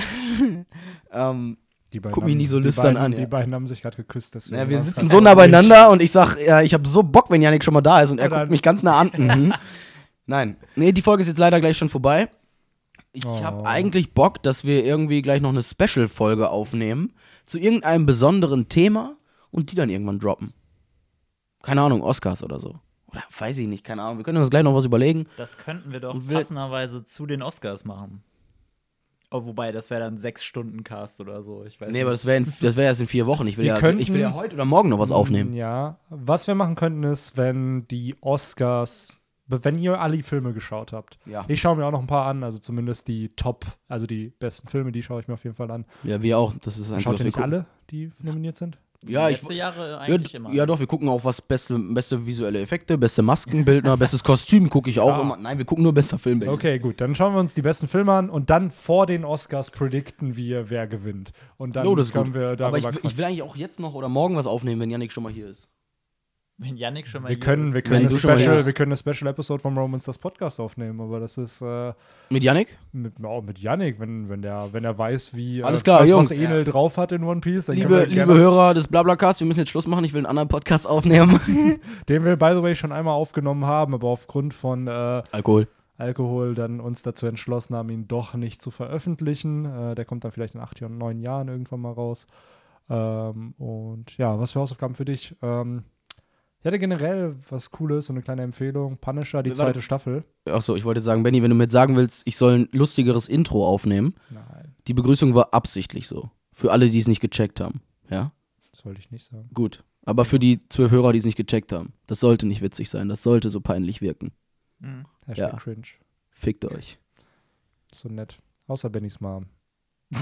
ähm, Die beiden Guck mich haben- nicht so die lüstern beiden, an, Die ja. beiden haben sich gerade geküsst. Deswegen Ja, wir sitzen so nah beieinander und ich sag, ja, ich habe so Bock, wenn Yannick schon mal da ist und er dann- guckt mich ganz nah an. Mhm. Nein. Nee, die Folge ist jetzt leider gleich schon vorbei. Ich Oh. habe eigentlich Bock, dass wir irgendwie gleich noch eine Special-Folge aufnehmen zu irgendeinem besonderen Thema und die dann irgendwann droppen. Keine Ahnung, Oscars oder so. Oder weiß ich nicht, keine Ahnung. Wir können uns gleich noch was überlegen. Das könnten wir doch wir- passenderweise zu den Oscars machen. Oh, wobei, das wäre dann sechs Stunden Cast oder so. Ich weiß Nee, nicht. aber das wäre das wär erst in vier Wochen. Ich will, Wir ja, könnten- ich will ja heute oder morgen noch was aufnehmen. Ja. Was wir machen könnten, ist, wenn die Oscars, wenn ihr alle die Filme geschaut habt. Ja. Ich schaue mir auch noch ein paar an, also zumindest die Top, also die besten Filme, die schaue ich mir auf jeden Fall an. Ja, wir auch. Das ist Einzige, Schaut ihr nicht alle, die nominiert sind? Ja, ich, Letzte Jahre Ja, eigentlich immer. ja, doch, wir gucken auch was beste, beste visuelle Effekte, beste Maskenbildner, bestes Kostüm gucke ich auch Ja. immer. Nein, wir gucken nur bester Film. Okay, gut, dann schauen wir uns die besten Filme an und dann vor den Oscars predikten wir, wer gewinnt. Und dann ist können gut. wir darüber Aber ich, ich will eigentlich auch jetzt noch oder morgen was aufnehmen, wenn Yannick schon mal hier ist. Wenn Yannick schon mal wir können, wir, können Special, wir können eine Special Episode vom Romans das Podcast aufnehmen, aber das ist äh, Mit Yannick? mit, auch mit Yannick, wenn, wenn, der, wenn er weiß, wie Alles äh, klar, was, Jungs. was Enel drauf hat in One Piece, dann Liebe, liebe Hörer des Blablacast, wir müssen jetzt Schluss machen. Ich will einen anderen Podcast aufnehmen. den wir by the way schon einmal aufgenommen haben, aber aufgrund von äh, Alkohol. Alkohol dann uns dazu entschlossen haben, ihn doch nicht zu veröffentlichen. Äh, der kommt dann vielleicht in acht Jahren, neun Jahren irgendwann mal raus. Ähm, und ja, was für Hausaufgaben für dich? Ähm, ich hatte generell was Cooles, so eine kleine Empfehlung. Punisher, die Warte. zweite Staffel. Achso, ich wollte jetzt sagen, Benny, wenn du mir jetzt sagen willst, ich soll ein lustigeres Intro aufnehmen. Nein, Die Begrüßung war absichtlich so. Für alle, die es nicht gecheckt haben. Ja? das wollte ich nicht sagen. Gut. Aber für die zwölf Hörer, die es nicht gecheckt haben. Das sollte nicht witzig sein. Das sollte so peinlich wirken. Mhm. Hashtag Ja. cringe. Fickt euch. So nett. Außer Bennys Mom.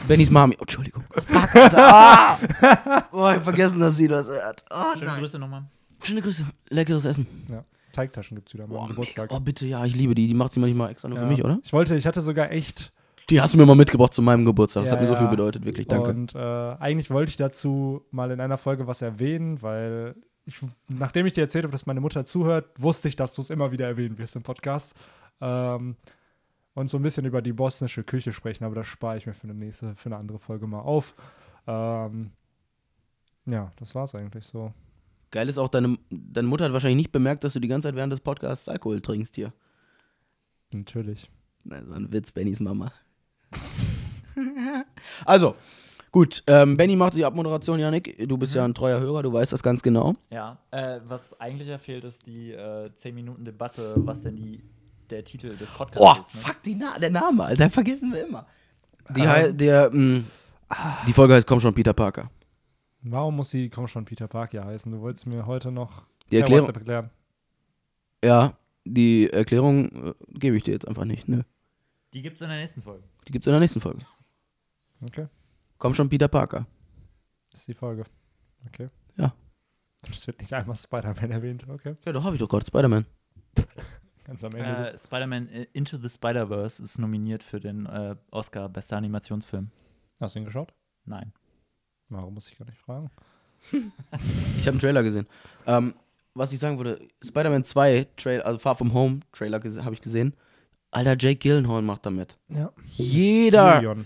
Bennys Mami. Oh, Entschuldigung. Fuck, Alter. Ah! Boah, ich hab vergessen, dass sie das hört. Oh, Schöne Grüße nochmal. Schöne Grüße. Leckeres Essen. Ja. Teigtaschen gibt es wieder am Boah, Geburtstag. oh, bitte, ja, ich liebe die. Die macht sie manchmal extra nur Ja. für mich, oder? Ich wollte, ich hatte sogar echt Die hast du mir mal mitgebracht zu meinem Geburtstag. Das Ja, hat mir so viel bedeutet, wirklich. Danke. Und äh, eigentlich wollte ich dazu mal in einer Folge was erwähnen, weil ich, nachdem ich dir erzählt habe, dass meine Mutter zuhört, wusste ich, dass du es immer wieder erwähnen wirst im Podcast. Ähm, und so ein bisschen über die bosnische Küche sprechen, aber das spare ich mir für eine nächste, für eine andere Folge mal auf. Ähm, ja, das war's eigentlich so. Geil ist auch, deine, deine Mutter hat wahrscheinlich nicht bemerkt, dass du die ganze Zeit während des Podcasts Alkohol trinkst hier. Natürlich. Das war ein Witz, Bennys Mama. also, gut. Ähm, Benny macht die Abmoderation, Janik. Du bist ja ein treuer Hörer, du weißt das ganz genau. Ja, äh, was eigentlich ja fehlt, ist die äh, 10 Minuten Debatte, was denn die, der Titel des Podcasts Oh, ist. Ne? fuck, die Na der Name, Alter. Vergessen wir immer. Die, Ähm. der, mh, die Folge heißt Komm schon, Peter Parker. Warum muss sie, komm schon, Peter Parker heißen? Du wolltest mir heute noch Die Erklärung, WhatsApp erklären. ja, die Erklärung äh, gebe ich dir jetzt einfach nicht. Nö. Die gibt's in der nächsten Folge. Die gibt's in der nächsten Folge. Okay, Komm schon, Peter Parker. das ist die Folge. Okay. Ja. Es wird nicht einmal Spider-Man erwähnt. Okay. Ja, doch, habe ich doch gerade. Spider-Man. Ganz am Ende. Äh, Spider-Man äh, Into the Spider-Verse ist nominiert für den äh, Oscar Bester Animationsfilm. Hast du ihn geschaut? Nein. Warum muss ich gar nicht fragen? Ich habe einen Trailer gesehen. Ähm, was ich sagen würde, Spider-Man 2 Trailer, also Far From Home Trailer habe ich gesehen. Alter, Jake Gyllenhaal macht damit. Ja. Jeder,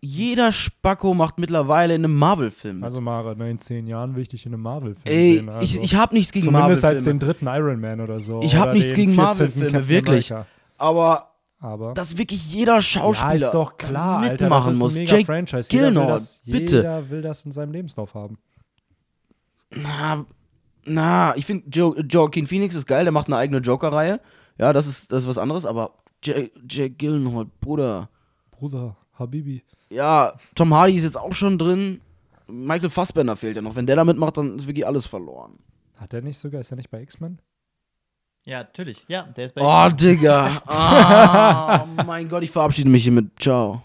jeder Spacko macht mittlerweile in einem Marvel-Film. mit. Also Mara, ne, in zehn Jahren will ich dich in einem Marvel-Film sehen. ich, Also. ich habe nichts gegen Zumindest als den Marvel-Filme. dritten Iron Man oder so. Ich hab Oder nichts gegen 14. Marvel-Filme, wirklich. America. Aber Aber dass wirklich jeder Schauspieler ja, ist doch klar, Alter, das mitmachen ist ein muss. mega Jake Franchise. Jeder will, das, bitte. jeder will das in seinem Lebenslauf haben. Na, na, ich finde jo Joaquin Phoenix ist geil, der macht eine eigene Joker-Reihe. Ja, das ist, das ist was anderes, aber Jake, Gyllenhaal, Bruder. Bruder, Habibi. Ja, Tom Hardy ist jetzt auch schon drin. Michael Fassbender fehlt ja noch. Wenn der da mitmacht, dann ist wirklich alles verloren. Hat er nicht sogar, ist er nicht bei X-Men? Ja, natürlich. Ja, der ist bei Oh, Digga. Ah, mein Gott, ich verabschiede mich hiermit. Ciao.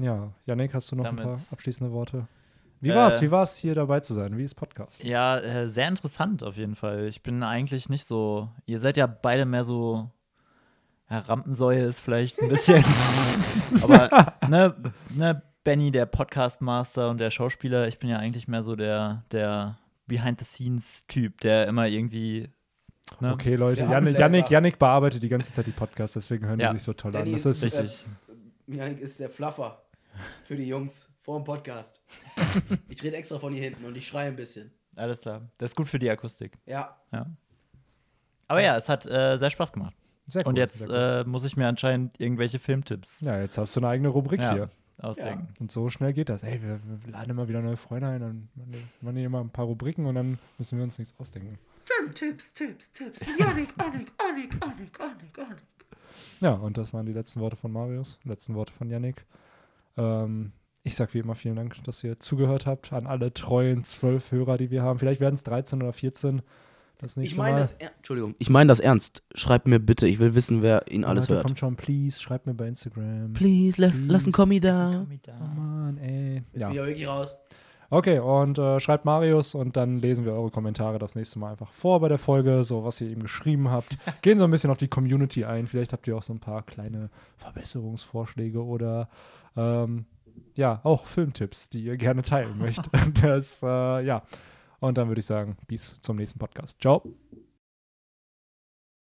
Ja, Janik, hast du noch ein Damit- paar abschließende Worte? Wie Äh, war's? Wie war's hier dabei zu sein? Wie ist Podcast? Ja, äh, sehr interessant auf jeden Fall. Ich bin eigentlich nicht so. Ihr seid ja beide mehr so. Ja, Rampensäue ist vielleicht ein bisschen. aber, ne, ne, Benny, der Podcastmaster und der Schauspieler, ich bin ja eigentlich mehr so der, der Behind-the-Scenes-Typ, der immer irgendwie. Ne? Okay, Leute, Janik. Janik, Janik bearbeitet die ganze Zeit die Podcasts, deswegen hören Ja. die sich so toll Danny an. Das ist, ist- Richtig. Janik ist der Fluffer. Für die Jungs vor dem Podcast. ich rede extra von hier hinten und ich schreie ein bisschen. Alles klar. Das ist gut für die Akustik. Ja. Ja. Aber ja, es hat äh, sehr Spaß gemacht. Sehr Und cool, jetzt äh, muss ich mir anscheinend irgendwelche Filmtipps ja, jetzt hast du eine eigene Rubrik ja, hier. ausdenken. Und so schnell geht das. Ey, wir, wir laden immer wieder neue Freunde ein, dann machen die immer ein paar Rubriken und dann müssen wir uns nichts ausdenken. Filmtipps, Tipps, Tipps. Janik, Anik, Anik, Anik, Anik, Anik. Ja, und das waren die letzten Worte von Marius, letzten Worte von Yannick. Ähm, ich sag wie immer vielen Dank, dass ihr zugehört habt an alle treuen zwölf Hörer, die wir haben. Vielleicht werden es 13 oder 14 das nächste Ich meine Mal. das, er- Entschuldigung, ich meine das ernst. Schreibt mir bitte, ich will wissen, wer ihn alles Leute, hört. Kommt schon, please, schreibt mir bei Instagram. Please, lass, lass ein Kommi da. Oh Mann, ey. Ja. Ja. wirklich raus. Okay, und äh, schreibt Marius und dann lesen wir eure Kommentare das nächste Mal einfach vor bei der Folge, so was ihr ihm geschrieben habt. Gehen so ein bisschen auf die Community ein. Vielleicht habt ihr auch so ein paar kleine Verbesserungsvorschläge oder ähm, ja, auch Filmtipps, die ihr gerne teilen möchtet. Das, äh, ja. Und dann würde ich sagen, bis zum nächsten Podcast. Ciao.